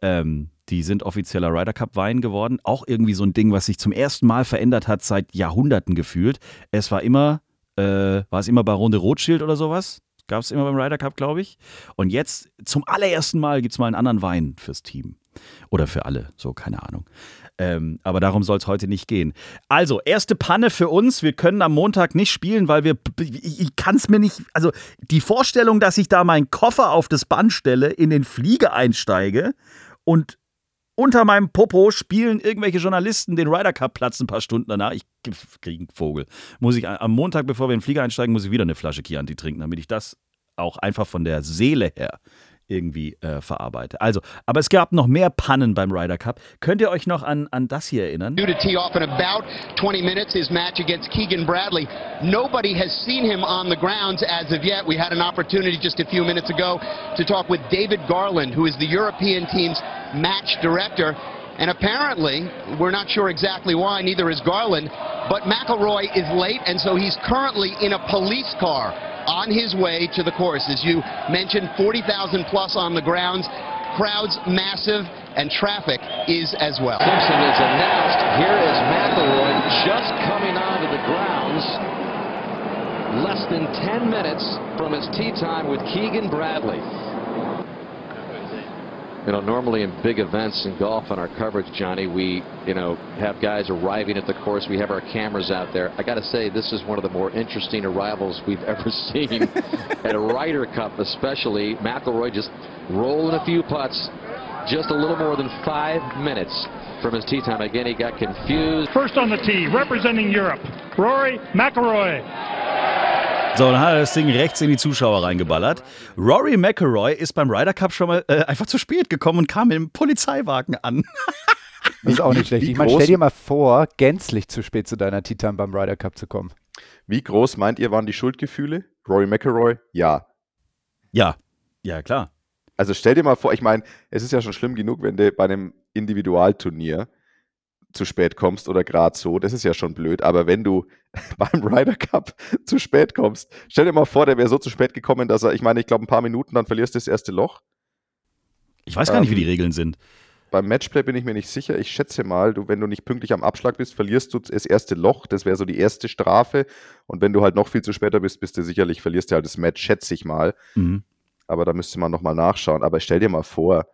Ähm, die sind offizieller Ryder Cup Wein geworden. Auch irgendwie so ein Ding, was sich zum ersten Mal verändert hat seit Jahrhunderten gefühlt. Es war immer, äh, war es immer Baron de Rothschild oder sowas? Gab es immer beim Ryder Cup, glaube ich. Und jetzt zum allerersten Mal gibt es mal einen anderen Wein fürs Team. Oder für alle, so, keine Ahnung. Ähm, aber darum soll es heute nicht gehen. Also, erste Panne für uns. Wir können am Montag nicht spielen, weil wir. Ich, ich kann es mir nicht. Also, die Vorstellung, dass ich da meinen Koffer auf das Band stelle, in den Flieger einsteige und unter meinem Popo spielen irgendwelche Journalisten den Ryder Cup Platz ein paar Stunden danach. Ich kriege einen Vogel. Muss ich am Montag, bevor wir in den Flieger einsteigen, muss ich wieder eine Flasche Chianti trinken, damit ich das auch einfach von der Seele her irgendwie äh, verarbeite. Also, aber es gab noch mehr Pannen beim Ryder Cup. Könnt ihr euch noch an, an das hier erinnern? due to tee off in about 20 minutes his match against Keegan Bradley. Nobody has seen him on the grounds as of yet. We had an opportunity just a few minutes ago to talk with David Garland, who is the European team's match director. And apparently, we're not sure exactly why, neither is Garland, but McElroy is late, and so he's currently in a police car on his way to the course. As you mentioned, 40,000 plus on the grounds, crowds massive, and traffic is as well. Simpson is announced. Here is McElroy just coming onto the grounds. Less than 10 minutes from his tee time with Keegan Bradley. You know, normally in big events in golf on our coverage, Johnny, we, you know, have guys arriving at the course. We have our cameras out there. I got to say, this is one of the more interesting arrivals we've ever seen at a Ryder Cup, especially. McElroy just rolling a few putts, just a little more than five minutes from his tee time. Again, he got confused. First on the tee, representing Europe, Rory McIlroy. So, dann hat er das Ding rechts in die Zuschauer reingeballert. Rory McIlroy ist beim Ryder Cup schon mal äh, einfach zu spät gekommen und kam mit dem Polizeiwagen an. Das ist auch nicht schlecht. wie Ich meine, stell dir mal vor, gänzlich zu spät zu deiner Time beim Ryder Cup zu kommen. Wie groß meint ihr, waren die Schuldgefühle? Rory McIlroy? Ja. Ja, ja, klar. Also stell dir mal vor, ich meine, es ist ja schon schlimm genug, wenn du bei einem Individualturnier zu spät kommst oder gerade so, das ist ja schon blöd, aber wenn du beim Ryder Cup zu spät kommst, stell dir mal vor, der wäre so zu spät gekommen, dass er, ich meine, ich glaube, ein paar Minuten, dann verlierst du das erste Loch. Ich weiß gar nicht, wie Ähm, die Regeln sind. Beim Matchplay bin ich mir nicht sicher. Ich schätze mal, du, wenn du nicht pünktlich am Abschlag bist, verlierst du das erste Loch. Das wäre so die erste Strafe. Und wenn du halt noch viel zu später bist, bist du sicherlich, verlierst du halt das Match, schätze ich mal. Mhm. Aber da müsste man nochmal nachschauen. Aber stell dir mal vor,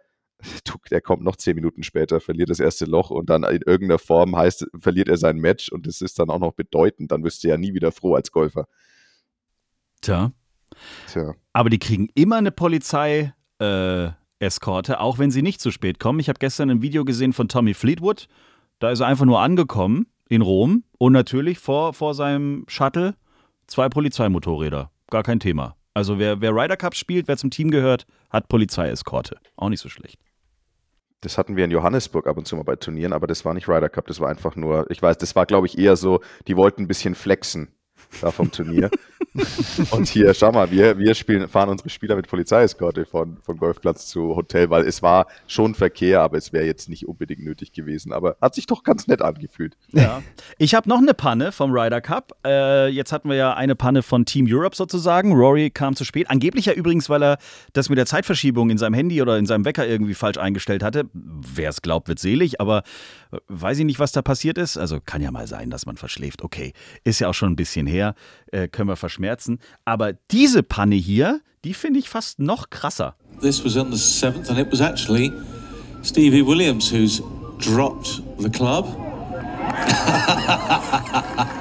der kommt noch zehn Minuten später, verliert das erste Loch und dann in irgendeiner Form heißt, verliert er sein Match und das ist dann auch noch bedeutend. Dann wirst du ja nie wieder froh als Golfer. Tja. Tja. Aber die kriegen immer eine Polizei. Äh, Eskorte, auch wenn sie nicht zu spät kommen. Ich habe gestern ein Video gesehen von Tommy Fleetwood. Da ist er einfach nur angekommen in Rom und natürlich vor, vor seinem Shuttle zwei Polizeimotorräder. Gar kein Thema. Also wer, wer Ryder Cup spielt, wer zum Team gehört, hat Polizeieskorte. Auch nicht so schlecht. Das hatten wir in Johannesburg ab und zu mal bei Turnieren, aber das war nicht Ryder Cup, das war einfach nur, ich weiß, das war glaube ich eher so, die wollten ein bisschen flexen. Da vom Turnier. und hier, schau mal, wir, wir spielen, fahren unsere Spieler mit Polizeieskorte von, von Golfplatz zu Hotel, weil es war schon Verkehr, aber es wäre jetzt nicht unbedingt nötig gewesen. Aber hat sich doch ganz nett angefühlt. Ja. Ich habe noch eine Panne vom Ryder Cup. Äh, jetzt hatten wir ja eine Panne von Team Europe sozusagen. Rory kam zu spät. Angeblich ja übrigens, weil er das mit der Zeitverschiebung in seinem Handy oder in seinem Wecker irgendwie falsch eingestellt hatte. Wer es glaubt, wird selig, aber äh, weiß ich nicht, was da passiert ist. Also kann ja mal sein, dass man verschläft. Okay, ist ja auch schon ein bisschen her. Äh, können wir verschmerzen. Aber diese Panne hier, die finde ich fast noch krasser. This was on the seventh, and it was actually Stevie Williams who's dropped the club.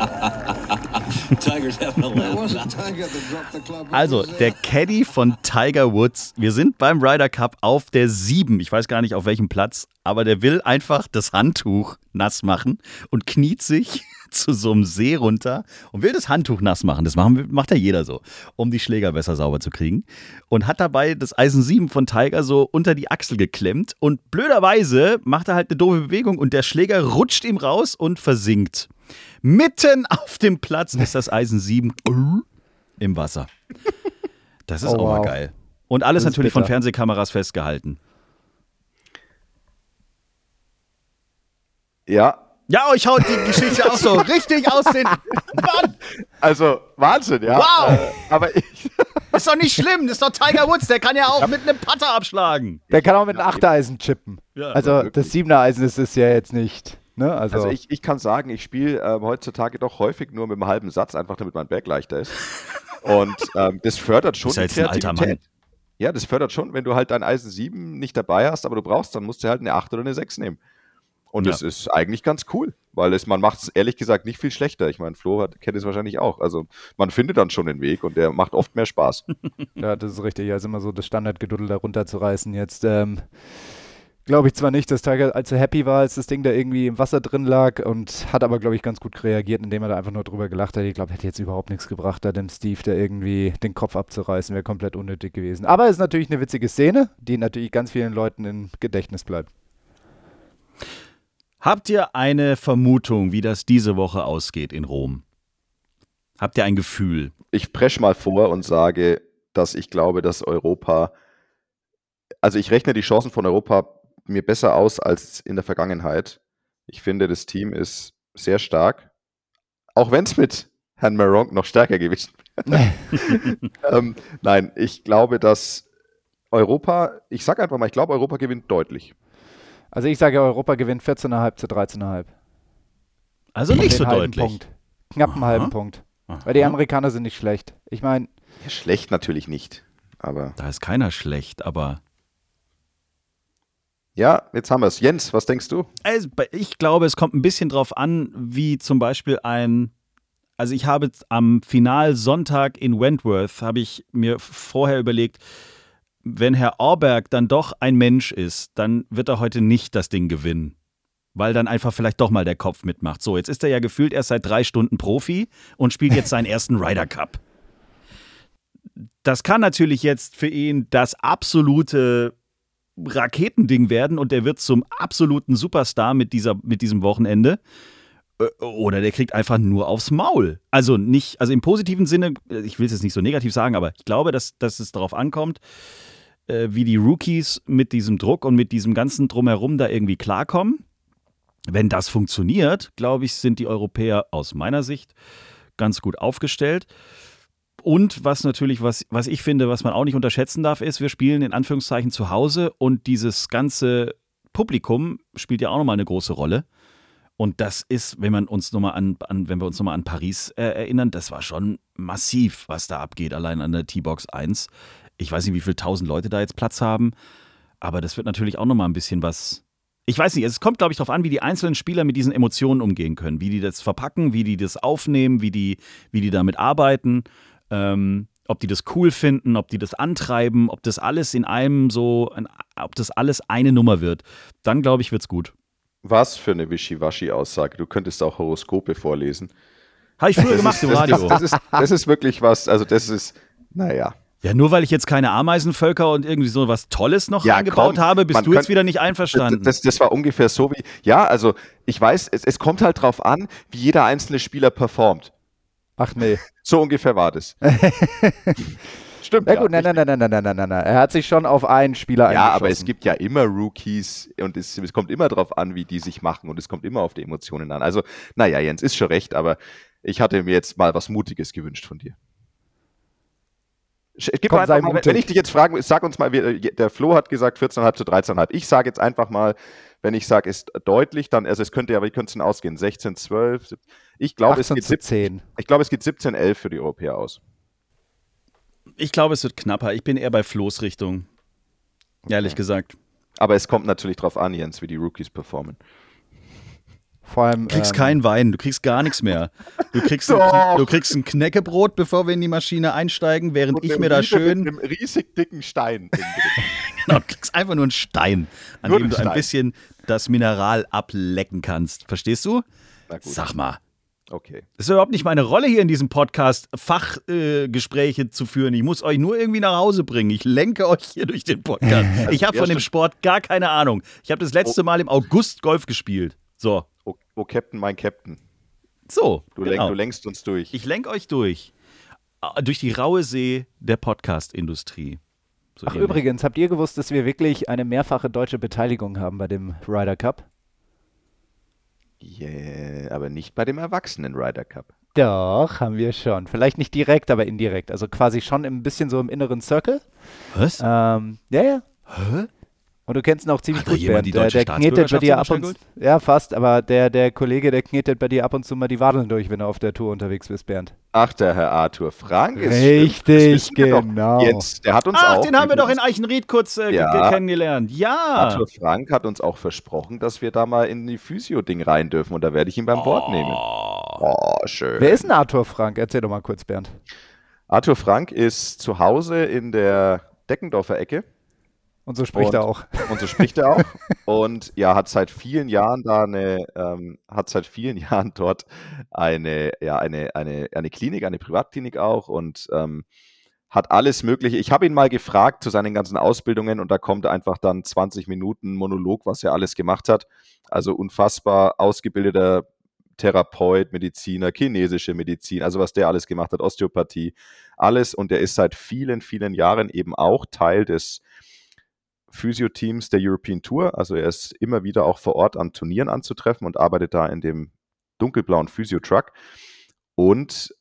Also, der Caddy von Tiger Woods. Wir sind beim Ryder Cup auf der 7. Ich weiß gar nicht auf welchem Platz, aber der will einfach das Handtuch nass machen und kniet sich zu so einem See runter und will das Handtuch nass machen. Das machen, macht ja jeder so, um die Schläger besser sauber zu kriegen. Und hat dabei das Eisen 7 von Tiger so unter die Achsel geklemmt. Und blöderweise macht er halt eine doofe Bewegung und der Schläger rutscht ihm raus und versinkt. Mitten auf dem Platz ist das Eisen 7 im Wasser. Das ist Oh, auch mal wow. geil. Und alles natürlich von bitter. Fernsehkameras festgehalten. Ja, Ja, ich hau die Geschichte auch so richtig aus den. Mann! also Wahnsinn, ja. Wow! Äh, aber ich, Ist doch nicht schlimm, das ist doch Tiger Woods, der kann ja auch mit einem Putter abschlagen. Der kann auch mit einem Achtereisen chippen. Ja, also das Siebener Eisen ist es ja jetzt nicht. Ne? Also, also ich, ich kann sagen, ich spiele ähm, heutzutage doch häufig nur mit einem halben Satz, einfach damit mein Berg leichter ist. Und ähm, das fördert schon ja die jetzt ein alter Kreativität. Mann. Ja, das fördert schon, wenn du halt dein Eisen 7 nicht dabei hast, aber du brauchst, dann musst du halt eine 8 oder eine 6 nehmen. Und Ja. das ist eigentlich ganz cool, weil es, man macht es ehrlich gesagt nicht viel schlechter. Ich meine, Flo hat, kennt es wahrscheinlich auch. Also man findet dann schon den Weg und der macht oft mehr Spaß. ja, das ist richtig. Also immer so das Standardgeduddel da runterzureißen. Jetzt ähm, glaube ich zwar nicht, dass Tiger allzu happy war, als das Ding da irgendwie im Wasser drin lag und hat aber, glaube ich, ganz gut reagiert, indem er da einfach nur drüber gelacht hat. Ich glaube, hätte jetzt überhaupt nichts gebracht, da dem Steve da irgendwie den Kopf abzureißen, wäre komplett unnötig gewesen. Aber es ist natürlich eine witzige Szene, die natürlich ganz vielen Leuten im Gedächtnis bleibt. Habt ihr eine Vermutung, wie das diese Woche ausgeht in Rom? Habt ihr ein Gefühl? Ich presch mal vor und sage, dass ich glaube, dass Europa, also ich rechne die Chancen von Europa mir besser aus als in der Vergangenheit. Ich finde, das Team ist sehr stark, auch wenn es mit Herrn Maronk noch stärker gewesen wäre. ähm, nein, ich glaube, dass Europa, ich sage einfach mal, ich glaube, Europa gewinnt deutlich. Also ich sage, Europa gewinnt 14,5 zu 13,5. Also nicht so deutlich. Punkt. Knapp einen Aha. halben Punkt. Weil die Amerikaner sind nicht schlecht. Ich meine, Schlecht natürlich nicht, aber Da ist keiner schlecht, aber ja, jetzt haben wir es. Jens, was denkst du? Also, ich glaube, es kommt ein bisschen drauf an, wie zum Beispiel ein. Also ich habe am Finalsonntag in Wentworth, habe ich mir vorher überlegt, wenn Herr Orberg dann doch ein Mensch ist, dann wird er heute nicht das Ding gewinnen. Weil dann einfach vielleicht doch mal der Kopf mitmacht. So, jetzt ist er ja gefühlt erst seit drei Stunden Profi und spielt jetzt seinen ersten Ryder Cup. Das kann natürlich jetzt für ihn das absolute Raketending werden und der wird zum absoluten Superstar mit, dieser, mit diesem Wochenende. Oder der kriegt einfach nur aufs Maul. Also nicht, also im positiven Sinne, ich will es jetzt nicht so negativ sagen, aber ich glaube, dass, dass es darauf ankommt, äh, wie die Rookies mit diesem Druck und mit diesem ganzen Drumherum da irgendwie klarkommen. Wenn das funktioniert, glaube ich, sind die Europäer aus meiner Sicht ganz gut aufgestellt. Und was natürlich, was, was ich finde, was man auch nicht unterschätzen darf, ist, wir spielen in Anführungszeichen zu Hause und dieses ganze Publikum spielt ja auch nochmal eine große Rolle. Und das ist, wenn man uns nochmal an, an, wenn wir uns nochmal an Paris äh, erinnern, das war schon massiv, was da abgeht, allein an der T-Box 1. Ich weiß nicht, wie viele tausend Leute da jetzt Platz haben, aber das wird natürlich auch nochmal ein bisschen was. Ich weiß nicht, es kommt, glaube ich, darauf an, wie die einzelnen Spieler mit diesen Emotionen umgehen können, wie die das verpacken, wie die das aufnehmen, wie die, wie die damit arbeiten, ähm, ob die das cool finden, ob die das antreiben, ob das alles in einem so, ob das alles eine Nummer wird. Dann, glaube ich, wird's gut. Was für eine Wischiwaschi-Aussage. Du könntest auch Horoskope vorlesen. Habe ich früher Das gemacht ist, im das, Radio. Das, das, ist, das ist wirklich was, also das ist, naja. Ja, nur weil ich jetzt keine Ameisenvölker und irgendwie so was Tolles noch Ja, eingebaut komm, habe, bist du jetzt könnt- wieder nicht einverstanden. Das, das war ungefähr so wie, ja, also ich weiß, es, es kommt halt drauf an, wie jeder einzelne Spieler performt. Ach nee. So ungefähr war das. Stimmt. Ja, gut, nein, nein, nein, nein, nein, nein, nein, nein. Er hat sich schon auf einen Spieler Ja, aber es gibt ja immer Rookies und es, es kommt immer darauf an, wie die sich machen und es kommt immer auf die Emotionen an. Also, naja, Jens, ist schon recht, aber ich hatte mir jetzt mal was Mutiges gewünscht von dir. Gib Komm, einfach mal, wenn ich dich jetzt frage, sag uns mal, wie- der Flo hat gesagt 14,5 zu 13,5. Ich sage jetzt einfach mal, wenn ich sage, ist deutlich, dann, also es könnte ja, wie könnte es denn ausgehen? 16, 12? 17. Ich glaube, es 18 geht zu 17, 10. ich glaube, es geht 17, 11 für die Europäer aus. Ich glaube, es wird knapper. Ich bin eher bei Flo's Richtung. Ehrlich gesagt. Aber es kommt natürlich drauf an, Jens, wie die Rookies performen. Vor allem. Du kriegst ähm, keinen Wein, du kriegst gar nichts mehr. Du kriegst, ein, du kriegst ein Knäckebrot, bevor wir in die Maschine einsteigen, während Und ich mir da schön. Mit einem riesig dicken Stein. Genau, du kriegst einfach nur einen Stein, an Nur dem du ein Stein. bisschen das Mineral ablecken kannst. Verstehst du? Na gut. Sag mal. Okay. Das ist überhaupt nicht meine Rolle hier in diesem Podcast, Fachgespräche äh, zu führen. Ich muss euch nur irgendwie nach Hause bringen. Ich lenke euch hier durch den Podcast. Ich habe von dem. Sport gar keine Ahnung. Ich habe das letzte Mal im August Golf gespielt. So, Oh, oh Captain, mein Captain. so. Du, lenk, genau. du lenkst uns durch. Ich lenke euch durch. Ah, Durch die raue See der Podcast-Industrie. So Ach, ähnlich. übrigens, habt ihr gewusst, dass wir wirklich eine mehrfache deutsche Beteiligung haben bei dem Ryder Cup? Yeah, aber nicht bei dem Erwachsenen Ryder Cup. Doch, haben wir schon. Vielleicht nicht direkt, aber indirekt. Also quasi schon ein bisschen so im inneren Circle. Was? Ähm, ja, ja. Hä? Und du kennst ihn auch ziemlich Hat gut, Bernd. die Der, der knetet bei dir ab und Ja, fast, aber der, der Kollege, der knetet bei dir ab und zu mal die Wadeln durch, wenn du auf der Tour unterwegs bist, Bernd. Ach, der Herr Arthur Frank ist Richtig, genau. Jetzt, der hat uns Ach, auch. den haben wir doch in Eichenried kurz äh, Ja. ge- kennengelernt. Ja. Arthur Frank hat uns auch versprochen, dass wir da mal in die Physio-Ding rein dürfen und da werde ich ihn beim Wort nehmen. Oh, schön. Wer ist denn Arthur Frank? Erzähl doch mal kurz, Bernd. Arthur Frank ist zu Hause in der Deckendorfer Ecke. Und so spricht Und- er auch. Und so spricht er auch. Und ja, hat seit vielen Jahren da eine, ähm, hat seit vielen Jahren dort eine, ja, eine, eine, eine Klinik, eine Privatklinik auch und ähm, hat alles Mögliche. Ich habe ihn mal gefragt zu seinen ganzen Ausbildungen und da kommt einfach dann 20 Minuten Monolog, was er alles gemacht hat. Also unfassbar ausgebildeter Therapeut, Mediziner, chinesische Medizin, also was der alles gemacht hat, Osteopathie, alles. Und er ist seit vielen, vielen Jahren eben auch Teil des Physio-Teams der European Tour. Also er ist immer wieder auch vor Ort an Turnieren anzutreffen und arbeitet da in dem dunkelblauen Physio-Truck. Und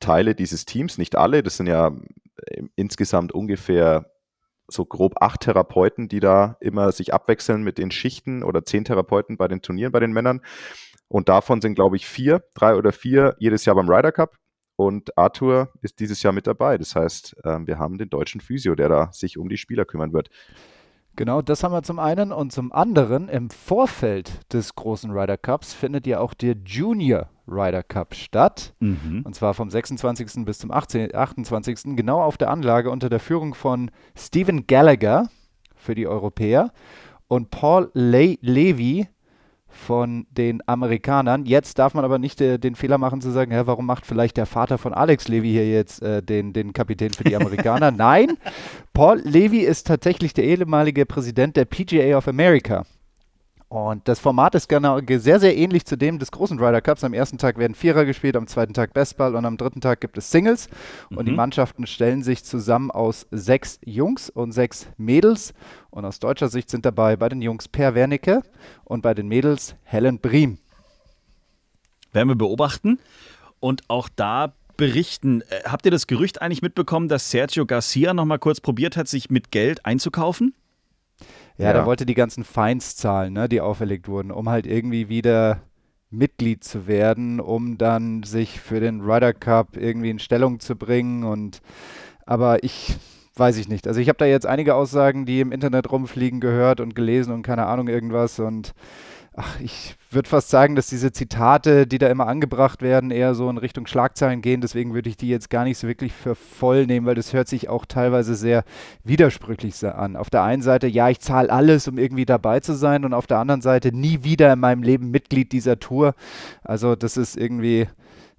Teile dieses Teams, nicht alle, das sind ja äh, insgesamt ungefähr so grob acht Therapeuten, die da immer sich abwechseln mit den Schichten oder zehn Therapeuten bei den Turnieren bei den Männern. Und davon sind, glaube ich, vier, drei oder vier jedes Jahr beim Ryder Cup. Und Arthur ist dieses Jahr mit dabei. Das heißt, ähm, wir haben den deutschen Physio, der da sich um die Spieler kümmern wird. Genau, das haben wir zum einen. Und zum anderen, im Vorfeld des großen Ryder Cups findet ja auch der Junior Ryder Cup statt. Mhm. Und zwar vom 26. bis zum 18, 28. genau auf der Anlage unter der Führung von Stephen Gallagher für die Europäer und Paul Le Levy von den Amerikanern. Jetzt darf man aber nicht äh, den Fehler machen zu sagen, hä, warum macht vielleicht der Vater von Alex Levy hier jetzt äh, den, den Kapitän für die Amerikaner? Nein, Paul Levy ist tatsächlich der ehemalige Präsident der PGA of America. Und das Format ist genau, sehr, sehr ähnlich zu dem des großen Ryder Cups. Am ersten Tag werden Vierer gespielt, am zweiten Tag Bestball und am dritten Tag gibt es Singles. Und die Mhm. Mannschaften stellen sich zusammen aus sechs Jungs und sechs Mädels. Und aus deutscher Sicht sind dabei bei den Jungs Per Wernicke und bei den Mädels Helen Briem. Werden wir beobachten und auch da berichten. Äh, habt ihr das Gerücht eigentlich mitbekommen, dass Sergio Garcia noch mal kurz probiert hat, sich mit Geld einzukaufen? Ja, Ja. der wollte die ganzen Fines zahlen, ne, die auferlegt wurden, um halt irgendwie wieder Mitglied zu werden, um dann sich für den Ryder Cup irgendwie in Stellung zu bringen. Und aber ich weiß ich nicht. Also ich habe da jetzt einige Aussagen, die im Internet rumfliegen, gehört und gelesen und keine Ahnung irgendwas. Und ach, ich würde fast sagen, dass diese Zitate, die da immer angebracht werden, eher so in Richtung Schlagzeilen gehen. Deswegen würde ich die jetzt gar nicht so wirklich für voll nehmen, weil das hört sich auch teilweise sehr widersprüchlich an. Auf der einen Seite, ja, ich zahle alles, um irgendwie dabei zu sein, und auf der anderen Seite nie wieder in meinem Leben Mitglied dieser Tour. Also das ist irgendwie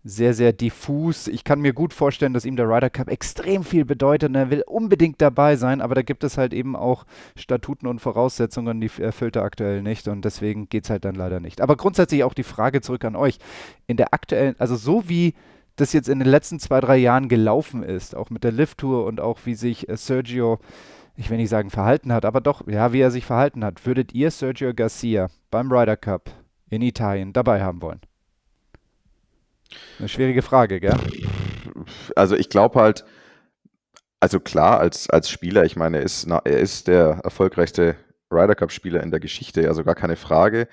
sehr, sehr diffus. Ich kann mir gut vorstellen, dass ihm der Ryder Cup extrem viel bedeutet und er will unbedingt dabei sein, aber da gibt es halt eben auch Statuten und Voraussetzungen, die erfüllt er aktuell nicht und deswegen geht es halt dann leider nicht. Aber grundsätzlich auch die Frage zurück an euch. In der aktuellen, also so wie das jetzt in den letzten zwei, drei Jahren gelaufen ist, auch mit der Lift-Tour und auch wie sich äh, Sergio, ich will nicht sagen verhalten hat, aber doch, ja, wie er sich verhalten hat, würdet ihr Sergio Garcia beim Ryder Cup in Italien dabei haben wollen? Eine schwierige Frage, gell? Also ich glaube halt, also klar, als, als Spieler, ich meine, er ist, na, er ist der erfolgreichste Ryder Cup-Spieler in der Geschichte, also gar keine Frage.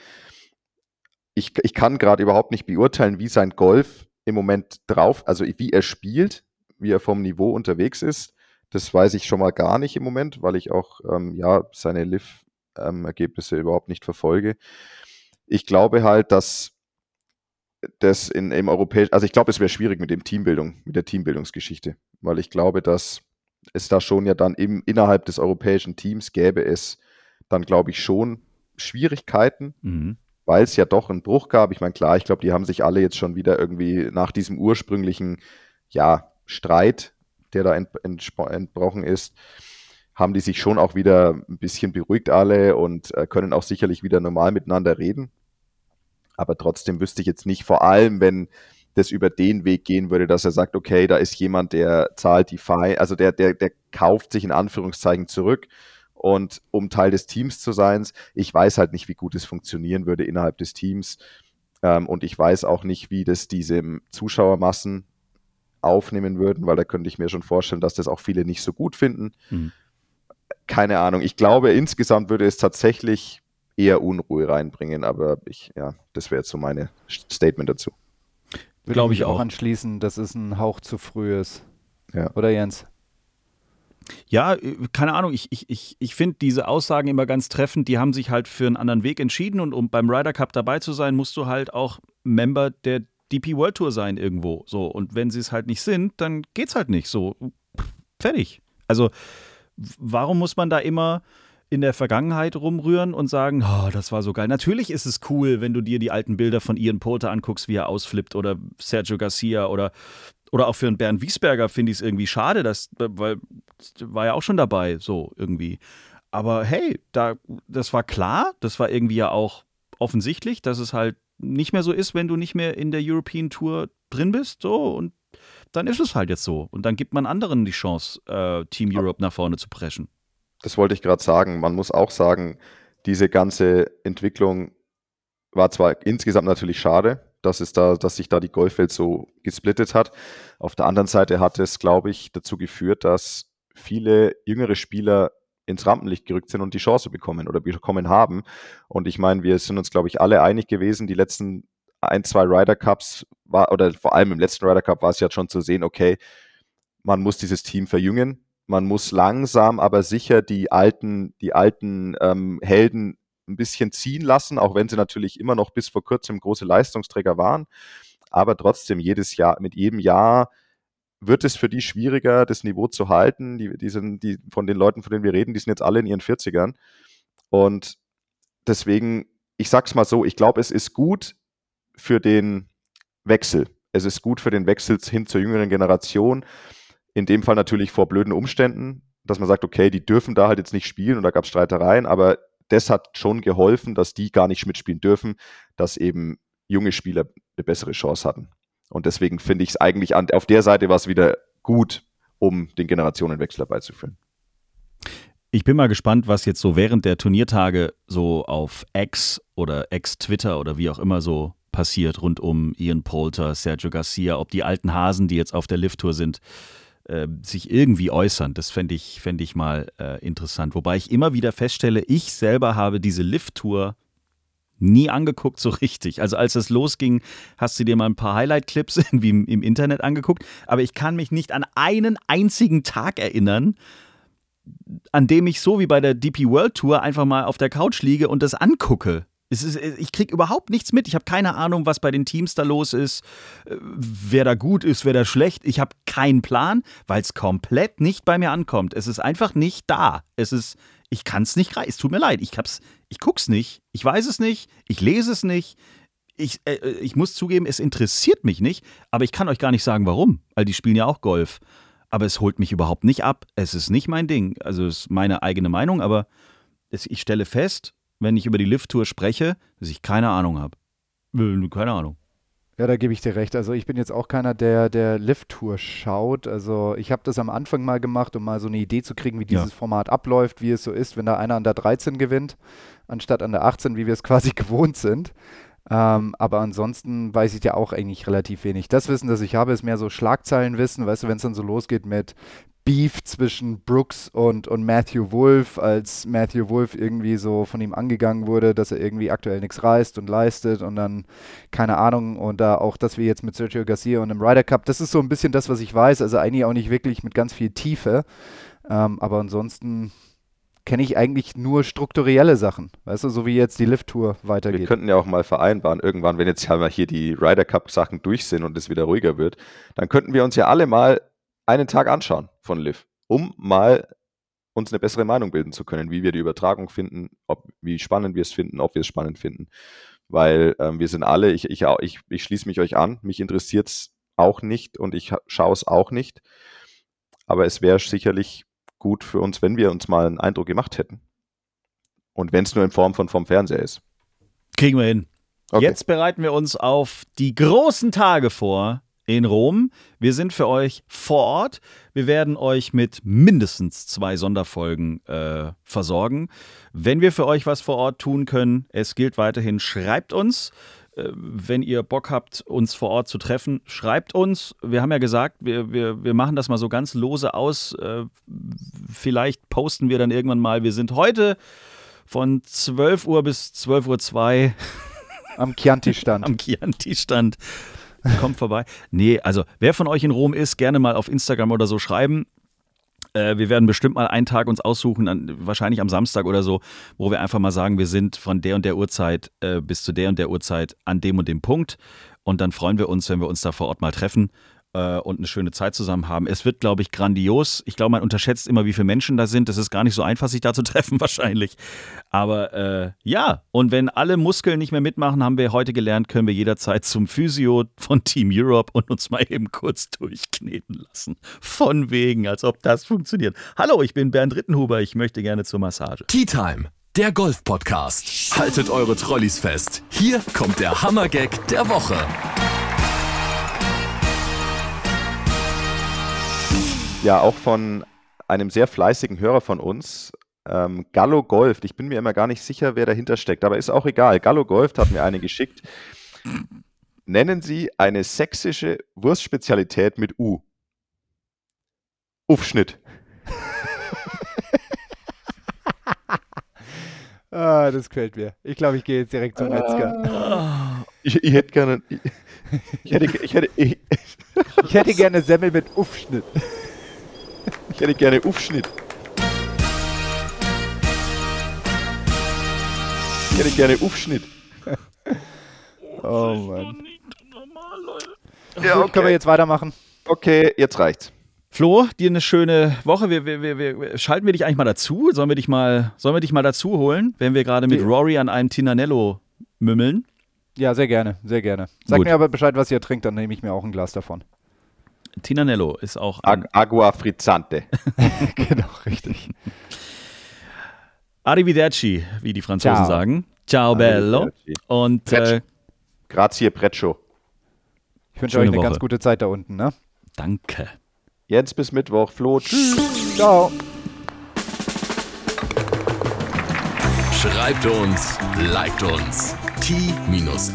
Ich, ich kann gerade überhaupt nicht beurteilen, wie sein Golf im Moment drauf, also wie er spielt, wie er vom Niveau unterwegs ist. Das weiß ich schon mal gar nicht im Moment, weil ich auch ähm, ja seine Liv-Ergebnisse ähm, überhaupt nicht verfolge. Ich glaube halt, dass das in, im europäischen, also ich glaube, es wäre schwierig mit dem Teambildung, mit der Teambildungsgeschichte, weil ich glaube, dass es da schon ja dann im, innerhalb des europäischen Teams gäbe es dann, glaube ich, schon Schwierigkeiten, mhm. weil es ja doch einen Bruch gab. Ich meine, klar, ich glaube, die haben sich alle jetzt schon wieder irgendwie nach diesem ursprünglichen, ja, Streit, der da ent, ent, entbrochen ist, haben die sich schon auch wieder ein bisschen beruhigt alle und äh, können auch sicherlich wieder normal miteinander reden. Aber trotzdem wüsste ich jetzt nicht, vor allem wenn das über den Weg gehen würde, dass er sagt, okay, da ist jemand, der zahlt die Fine, also der, der, der kauft sich in Anführungszeichen zurück und um Teil des Teams zu sein. Ich weiß halt nicht, wie gut es funktionieren würde innerhalb des Teams. Ähm, und ich weiß auch nicht, wie das diese Zuschauermassen aufnehmen würden, weil da könnte ich mir schon vorstellen, dass das auch viele nicht so gut finden. Mhm. Keine Ahnung. Ich glaube, insgesamt würde es tatsächlich eher Unruhe reinbringen, aber ich, ja, das wäre jetzt so meine Statement dazu. Glaube ich auch. anschließen, dass es ein Hauch zu früh ist. Ja. Oder Jens? Ja, äh, keine Ahnung, ich, ich, ich, ich finde diese Aussagen immer ganz treffend. Die haben sich halt für einen anderen Weg entschieden und um beim Ryder Cup dabei zu sein, musst du halt auch Member der DP World Tour sein irgendwo. So. Und wenn sie es halt nicht sind, dann geht's halt nicht. So, fertig. Also, warum muss man da immer in der Vergangenheit rumrühren und sagen, oh, das war so geil. Natürlich ist es cool, wenn du dir die alten Bilder von Ian Poulter anguckst, wie er ausflippt oder Sergio Garcia oder oder auch für einen Bernd Wiesberger finde ich es irgendwie schade, dass, weil war ja auch schon dabei, so irgendwie. Aber hey, da, das war klar, das war irgendwie ja auch offensichtlich, dass es halt nicht mehr so ist, wenn du nicht mehr in der European Tour drin bist, so und dann ist es halt jetzt so. Und dann gibt man anderen die Chance, äh, Team Europe nach vorne zu preschen. Das wollte ich gerade sagen. Man muss auch sagen, diese ganze Entwicklung war zwar insgesamt natürlich schade, dass es da, dass sich da die Golfwelt so gesplittet hat. Auf der anderen Seite hat es, glaube ich, dazu geführt, dass viele jüngere Spieler ins Rampenlicht gerückt sind und die Chance bekommen oder bekommen haben. Und ich meine, wir sind uns, glaube ich, alle einig gewesen, die letzten ein, zwei Ryder Cups war, oder vor allem im letzten Ryder Cup war es ja schon zu sehen, okay, man muss dieses Team verjüngen man muss langsam, aber sicher die alten, die alten ähm, Helden ein bisschen ziehen lassen, auch wenn sie natürlich immer noch bis vor kurzem große Leistungsträger waren. Aber trotzdem, jedes Jahr, mit jedem Jahr wird es für die schwieriger, das Niveau zu halten. Die, die sind, die, von den Leuten, von denen wir reden, die sind jetzt alle in ihren 40ern. Und deswegen, ich sag's mal so, ich glaube, es ist gut für den Wechsel. Es ist gut für den Wechsel hin zur jüngeren Generation. In dem Fall natürlich vor blöden Umständen, dass man sagt, okay, die dürfen da halt jetzt nicht spielen und da gab es Streitereien, aber das hat schon geholfen, dass die gar nicht mitspielen dürfen, dass eben junge Spieler eine bessere Chance hatten. Und deswegen finde ich es eigentlich an, auf der Seite war es wieder gut, um den Generationenwechsel herbeizuführen. Ich bin mal gespannt, was jetzt so während der Turniertage so auf X oder X-Twitter oder wie auch immer so passiert rund um Ian Poulter, Sergio Garcia, ob die alten Hasen, die jetzt auf der Lift-Tour sind, äh, sich irgendwie äußern. Das fände ich, fänd ich mal äh, interessant. Wobei ich immer wieder feststelle, ich selber habe diese Lift-Tour nie angeguckt so richtig. Also als es losging, hast du dir mal ein paar Highlight-Clips irgendwie im, im Internet angeguckt, aber ich kann mich nicht an einen einzigen Tag erinnern, an dem ich so wie bei der DP World Tour einfach mal auf der Couch liege und das angucke. Ist, ich kriege überhaupt nichts mit. Ich habe keine Ahnung, was bei den Teams da los ist, äh, wer da gut ist, wer da schlecht. Ich habe keinen Plan, weil es komplett nicht bei mir ankommt. Es ist einfach nicht da. Es ist, ich kann es nicht greifen. Es tut mir leid. Ich hab's, ich guck's nicht. Ich weiß es nicht. Ich lese es nicht. Ich, äh, äh, ich muss zugeben, es interessiert mich nicht, aber ich kann euch gar nicht sagen, warum. Weil die spielen ja auch Golf. Aber es holt mich überhaupt nicht ab. Es ist nicht mein Ding. Also es ist meine eigene Meinung, aber es, ich stelle fest, wenn ich über die Lift-Tour spreche, dass ich keine Ahnung habe. Keine Ahnung. Ja, da gebe ich dir recht. Also ich bin jetzt auch keiner, der der Lift-Tour schaut. Also ich habe das am Anfang mal gemacht, um mal so eine Idee zu kriegen, wie dieses Ja. Format abläuft, wie es so ist, wenn da einer an der 13 gewinnt, anstatt an der 18, wie wir es quasi gewohnt sind. Ähm, aber ansonsten weiß ich ja auch eigentlich relativ wenig. Das Wissen, das ich habe, ist mehr so Schlagzeilenwissen, weißt du, wenn es dann so losgeht mit Beef zwischen Brooks und, und Matthew Wolf, als Matthew Wolf irgendwie so von ihm angegangen wurde, dass er irgendwie aktuell nichts reißt und leistet und dann, keine Ahnung, und da auch, dass wir jetzt mit Sergio Garcia und im Ryder Cup, das ist so ein bisschen das, was ich weiß, also eigentlich auch nicht wirklich mit ganz viel Tiefe, ähm, aber ansonsten kenne ich eigentlich nur strukturelle Sachen, weißt du, so wie jetzt die Lift-Tour Wir weitergeht. könnten ja auch mal vereinbaren, irgendwann, wenn jetzt ja mal hier die Ryder Cup Sachen durch sind und es wieder ruhiger wird, dann könnten wir uns ja alle mal einen Tag anschauen von Liv, um mal uns eine bessere Meinung bilden zu können, wie wir die Übertragung finden, ob, wie spannend wir es finden, ob wir es spannend finden. Weil ähm, wir sind alle, ich, ich, auch- ich, ich schließe mich euch an, mich interessiert es auch nicht und ich ha- schaue es auch nicht. Aber es wäre sicherlich gut für uns, wenn wir uns mal einen Eindruck gemacht hätten. Und wenn es nur in Form von vom Fernseher ist. Kriegen wir hin. Okay. Jetzt bereiten wir uns auf die großen Tage vor in Rom. Wir sind für euch vor Ort. Wir werden euch mit mindestens zwei Sonderfolgen äh, versorgen. Wenn wir für euch was vor Ort tun können, es gilt weiterhin, schreibt uns. Äh, Wenn ihr Bock habt, uns vor Ort zu treffen, schreibt uns. Wir haben ja gesagt, wir, wir, wir machen das mal so ganz lose aus. Äh, Vielleicht posten wir dann irgendwann mal. Wir sind heute von 12 Uhr bis 12.02 Uhr Am Chianti-Stand. am Chianti-Stand. Kommt vorbei. Nee, also wer von euch in Rom ist, gerne mal auf Instagram oder so schreiben. Äh, wir werden bestimmt mal einen Tag uns aussuchen, an, wahrscheinlich am Samstag oder so, wo wir einfach mal sagen, wir sind von der und der Uhrzeit äh, bis zu der und der Uhrzeit an dem und dem Punkt. Und dann freuen wir uns, wenn wir uns da vor Ort mal treffen äh, und eine schöne Zeit zusammen haben. Es wird, glaube ich, grandios. Ich glaube, man unterschätzt immer, wie viele Menschen da sind. Das ist gar nicht so einfach, sich da zu treffen, wahrscheinlich. Aber äh, ja, und wenn alle Muskeln nicht mehr mitmachen, haben wir heute gelernt, können wir jederzeit zum Physio von Team Europe und uns mal eben kurz durchkneten lassen. Von wegen, als ob das funktioniert. Hallo, ich bin Bernd Rittenhuber, ich möchte gerne zur Massage. Tea Time, der Golf-Podcast. Haltet eure Trolleys fest. Hier kommt der Hammergag der Woche. Ja, auch von einem sehr fleißigen Hörer von uns, ähm, Gallo Golf. Ich bin mir immer gar nicht sicher, wer dahinter steckt, aber ist auch egal. Gallo Golf hat mir eine geschickt. Nennen Sie eine sächsische Wurstspezialität mit U. Uffschnitt. Ah, das gefällt mir. Ich glaube, ich gehe jetzt direkt zum Metzger. Ich, ich hätte gerne. Ich, ich hätte, ich, hätte, ich, Ich hätte gerne Semmel mit Uffschnitt. Ich hätte gerne Uffschnitt. Ich hätte gerne Uffschnitt. Oh Mann. Ja, Gut, können wir jetzt weitermachen? Okay, jetzt reicht's. Flo, dir eine schöne Woche. Wir, wir, wir, wir, schalten wir dich eigentlich mal dazu? Sollen wir dich mal, sollen wir dich mal dazu holen, wenn wir gerade mit Rory an einem Tinanello mümmeln? Ja, sehr gerne, sehr gerne. Sag Gut. mir aber Bescheid, was ihr trinkt, dann nehme ich mir auch ein Glas davon. Tinanello ist auch Ag Agua frizzante. genau, richtig. Arrivederci, wie die Franzosen Ciao. sagen. Ciao, bello. Und äh. Grazie Preccio. Ich wünsche euch eine ganz Woche. gute Zeit da unten, ne? danke. Jetzt bis Mittwoch. Flo, tschüss. Ciao. Schreibt uns, liked uns. t-time.golf